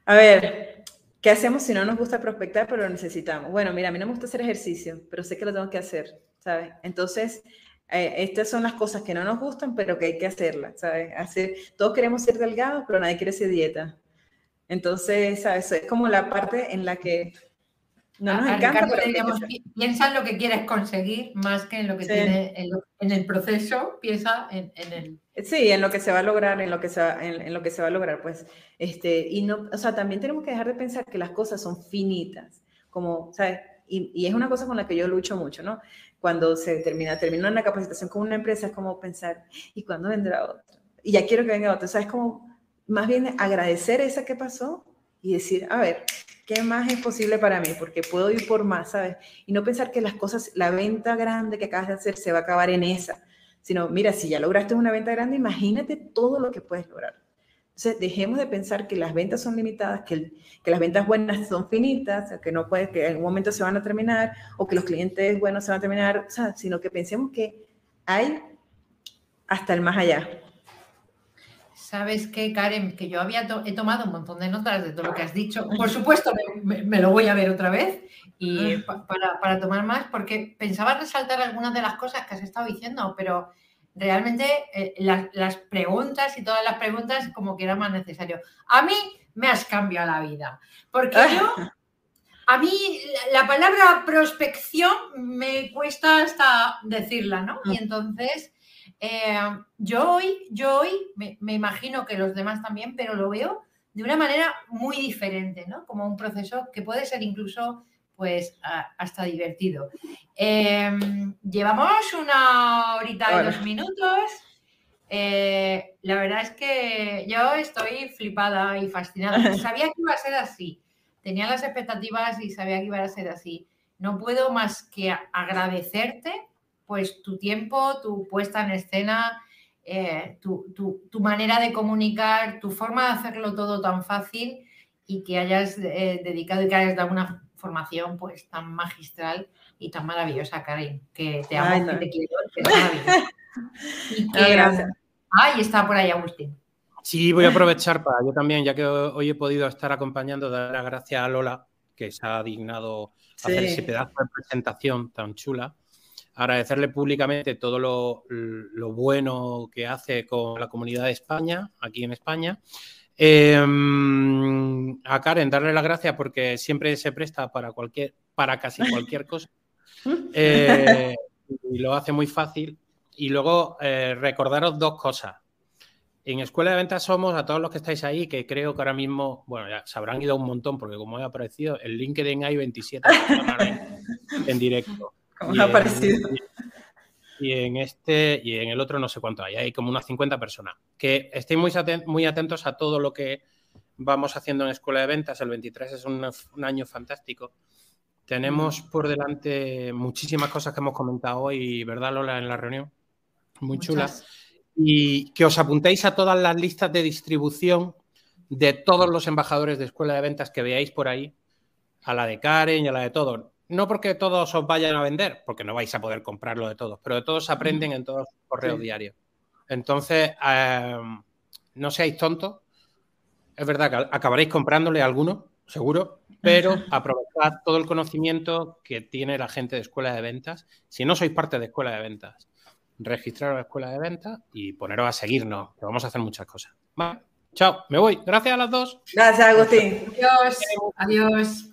A ver, ¿qué hacemos si no nos gusta prospectar, pero lo necesitamos? Bueno, mira, a mí no me gusta hacer ejercicio, pero sé que lo tengo que hacer, ¿sabes? Entonces, eh, estas son las cosas que no nos gustan, pero que hay que hacerlas, ¿sabes? Hacer, todos queremos ser delgados, pero nadie quiere ser dieta. Entonces, ¿sabes? Es como la parte en la que no nos encanta. piensa en lo que quieres conseguir más que en lo que tiene en, el proceso, piensa en, el... Sí, en lo que se va a lograr, en lo que se va, en, lo que se va a lograr, pues, este, y no, o sea, también tenemos que dejar de pensar que las cosas son finitas, como, ¿sabes? Y, y, es una cosa con la que yo lucho mucho, ¿no? Cuando se termina, termina una capacitación con una empresa, es como pensar, ¿y cuándo vendrá otra? Y ya quiero que venga otra. O sea, es como más bien agradecer esa que pasó y decir, a ver, ¿qué más es posible para mí? Porque puedo ir por más, ¿sabes? Y no pensar que las cosas, la venta grande que acabas de hacer se va a acabar en esa, sino, mira, si ya lograste una venta grande, imagínate todo lo que puedes lograr. Entonces, dejemos de pensar que las ventas son limitadas, que, que las ventas buenas son finitas, que no puede, que en algún momento se van a terminar, o que los clientes buenos se van a terminar, o sea, sino que pensemos que hay hasta el más allá. Sabes qué, Karen, que yo había he tomado un montón de notas de todo lo que has dicho. Por supuesto, me, lo voy a ver otra vez y para, para tomar más, porque pensaba resaltar algunas de las cosas que has estado diciendo, pero realmente eh, las, preguntas y todas las preguntas como que era más necesario. A mí me has cambiado la vida, porque yo, a mí la, palabra prospección me cuesta hasta decirla, ¿no? Y entonces, eh, yo hoy, yo hoy me, me, imagino que los demás también, pero lo veo de una manera muy diferente, ¿no? Como un proceso que puede ser incluso pues hasta divertido. Em, llevamos una horita y dos minutos. Eh, la verdad es que yo estoy flipada y fascinada. Sabía que iba a ser así. Tenía las expectativas y sabía que iba a ser así. No puedo más que agradecerte pues tu tiempo, tu puesta en escena, eh, tu, manera de comunicar, tu forma de hacerlo todo tan fácil y que hayas eh, dedicado y que hayas dado una formación pues tan magistral y tan maravillosa, Karin, que te amo, y te quiero, que es maravillosa. Y que, Ay, está por ahí Agustín. Sí, voy a aprovechar para yo también, ya que hoy he podido estar acompañando, dar las gracias a Lola, que se ha dignado hacer ese pedazo de presentación tan chula. Agradecerle públicamente todo lo, lo, bueno que hace con la comunidad de España, aquí en España. Em, a Karen, darle las gracias porque siempre se presta para cualquier, para casi cualquier cosa. Eh, y lo hace muy fácil. Y luego eh, recordaros dos cosas. En Escuela de Ventas somos, a todos los que estáis ahí, que creo que ahora mismo, bueno, ya se habrán ido un montón, porque como he aparecido, en LinkedIn hay 27 personas en, directo. Como ha aparecido y en este y en el otro no sé cuánto hay, hay como unas 50 personas. Que estéis muy, muy atentos a todo lo que vamos haciendo en Escuela de Ventas. El 23 es un, año fantástico. Tenemos por delante muchísimas cosas que hemos comentado hoy, ¿verdad, Lola, en la reunión? Muy chulas. Y que os apuntéis a todas las listas de distribución de todos los embajadores de Escuela de Ventas que veáis por ahí, a la de Karen y a la de todos no porque todos os vayan a vender, porque no vais a poder comprarlo de todos, pero de todos aprenden en todos los correos diarios. Entonces, em, no seáis tontos. Es verdad que acabaréis comprándole a alguno, seguro, pero aprovechad todo el conocimiento que tiene la gente de escuela de ventas. Si no sois parte de escuela de ventas, registraros a escuela de ventas y poneros a seguirnos, que vamos a hacer muchas cosas. Chao, me voy. Gracias a las dos. Gracias, Agustín. Adiós. Adiós.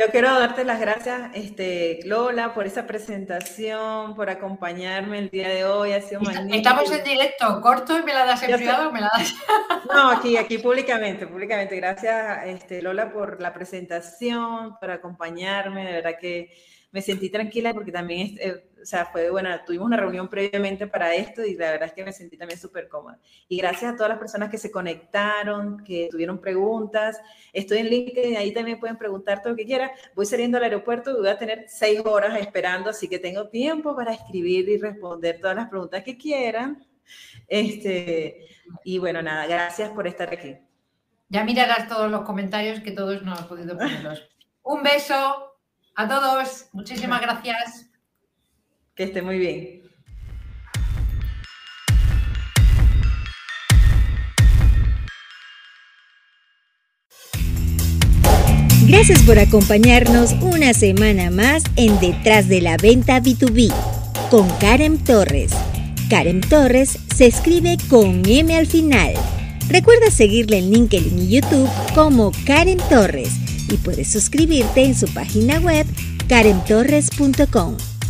Yo quiero darte las gracias, este, Lola, por esa presentación, por acompañarme el día de hoy. Ha sido magnífico. Estamos en directo, corto y me la das en privado o me la das. No, aquí, aquí públicamente, públicamente. Gracias, este, Lola, por la presentación, por acompañarme. De verdad que me sentí tranquila porque también, eh, o sea, fue bueno, tuvimos una reunión previamente para esto y la verdad es que me sentí también súper cómoda. Y gracias a todas las personas que se conectaron, que tuvieron preguntas. Estoy en LinkedIn, ahí también pueden preguntar todo lo que quieran. Voy saliendo al aeropuerto y voy a tener seis horas esperando, así que tengo tiempo para escribir y responder todas las preguntas que quieran. Este, y bueno, nada, gracias por estar aquí. Ya mirarás todos los comentarios que todos no han podido ponerlos. Un beso, a todos, muchísimas gracias. Que esté muy bien. Gracias por acompañarnos una semana más en Detrás de la Venta B2B con Karen Torres. Karen Torres se escribe con M al final. Recuerda seguirle en LinkedIn y YouTube como Karen Torres y puedes suscribirte en su página web karentorres.com.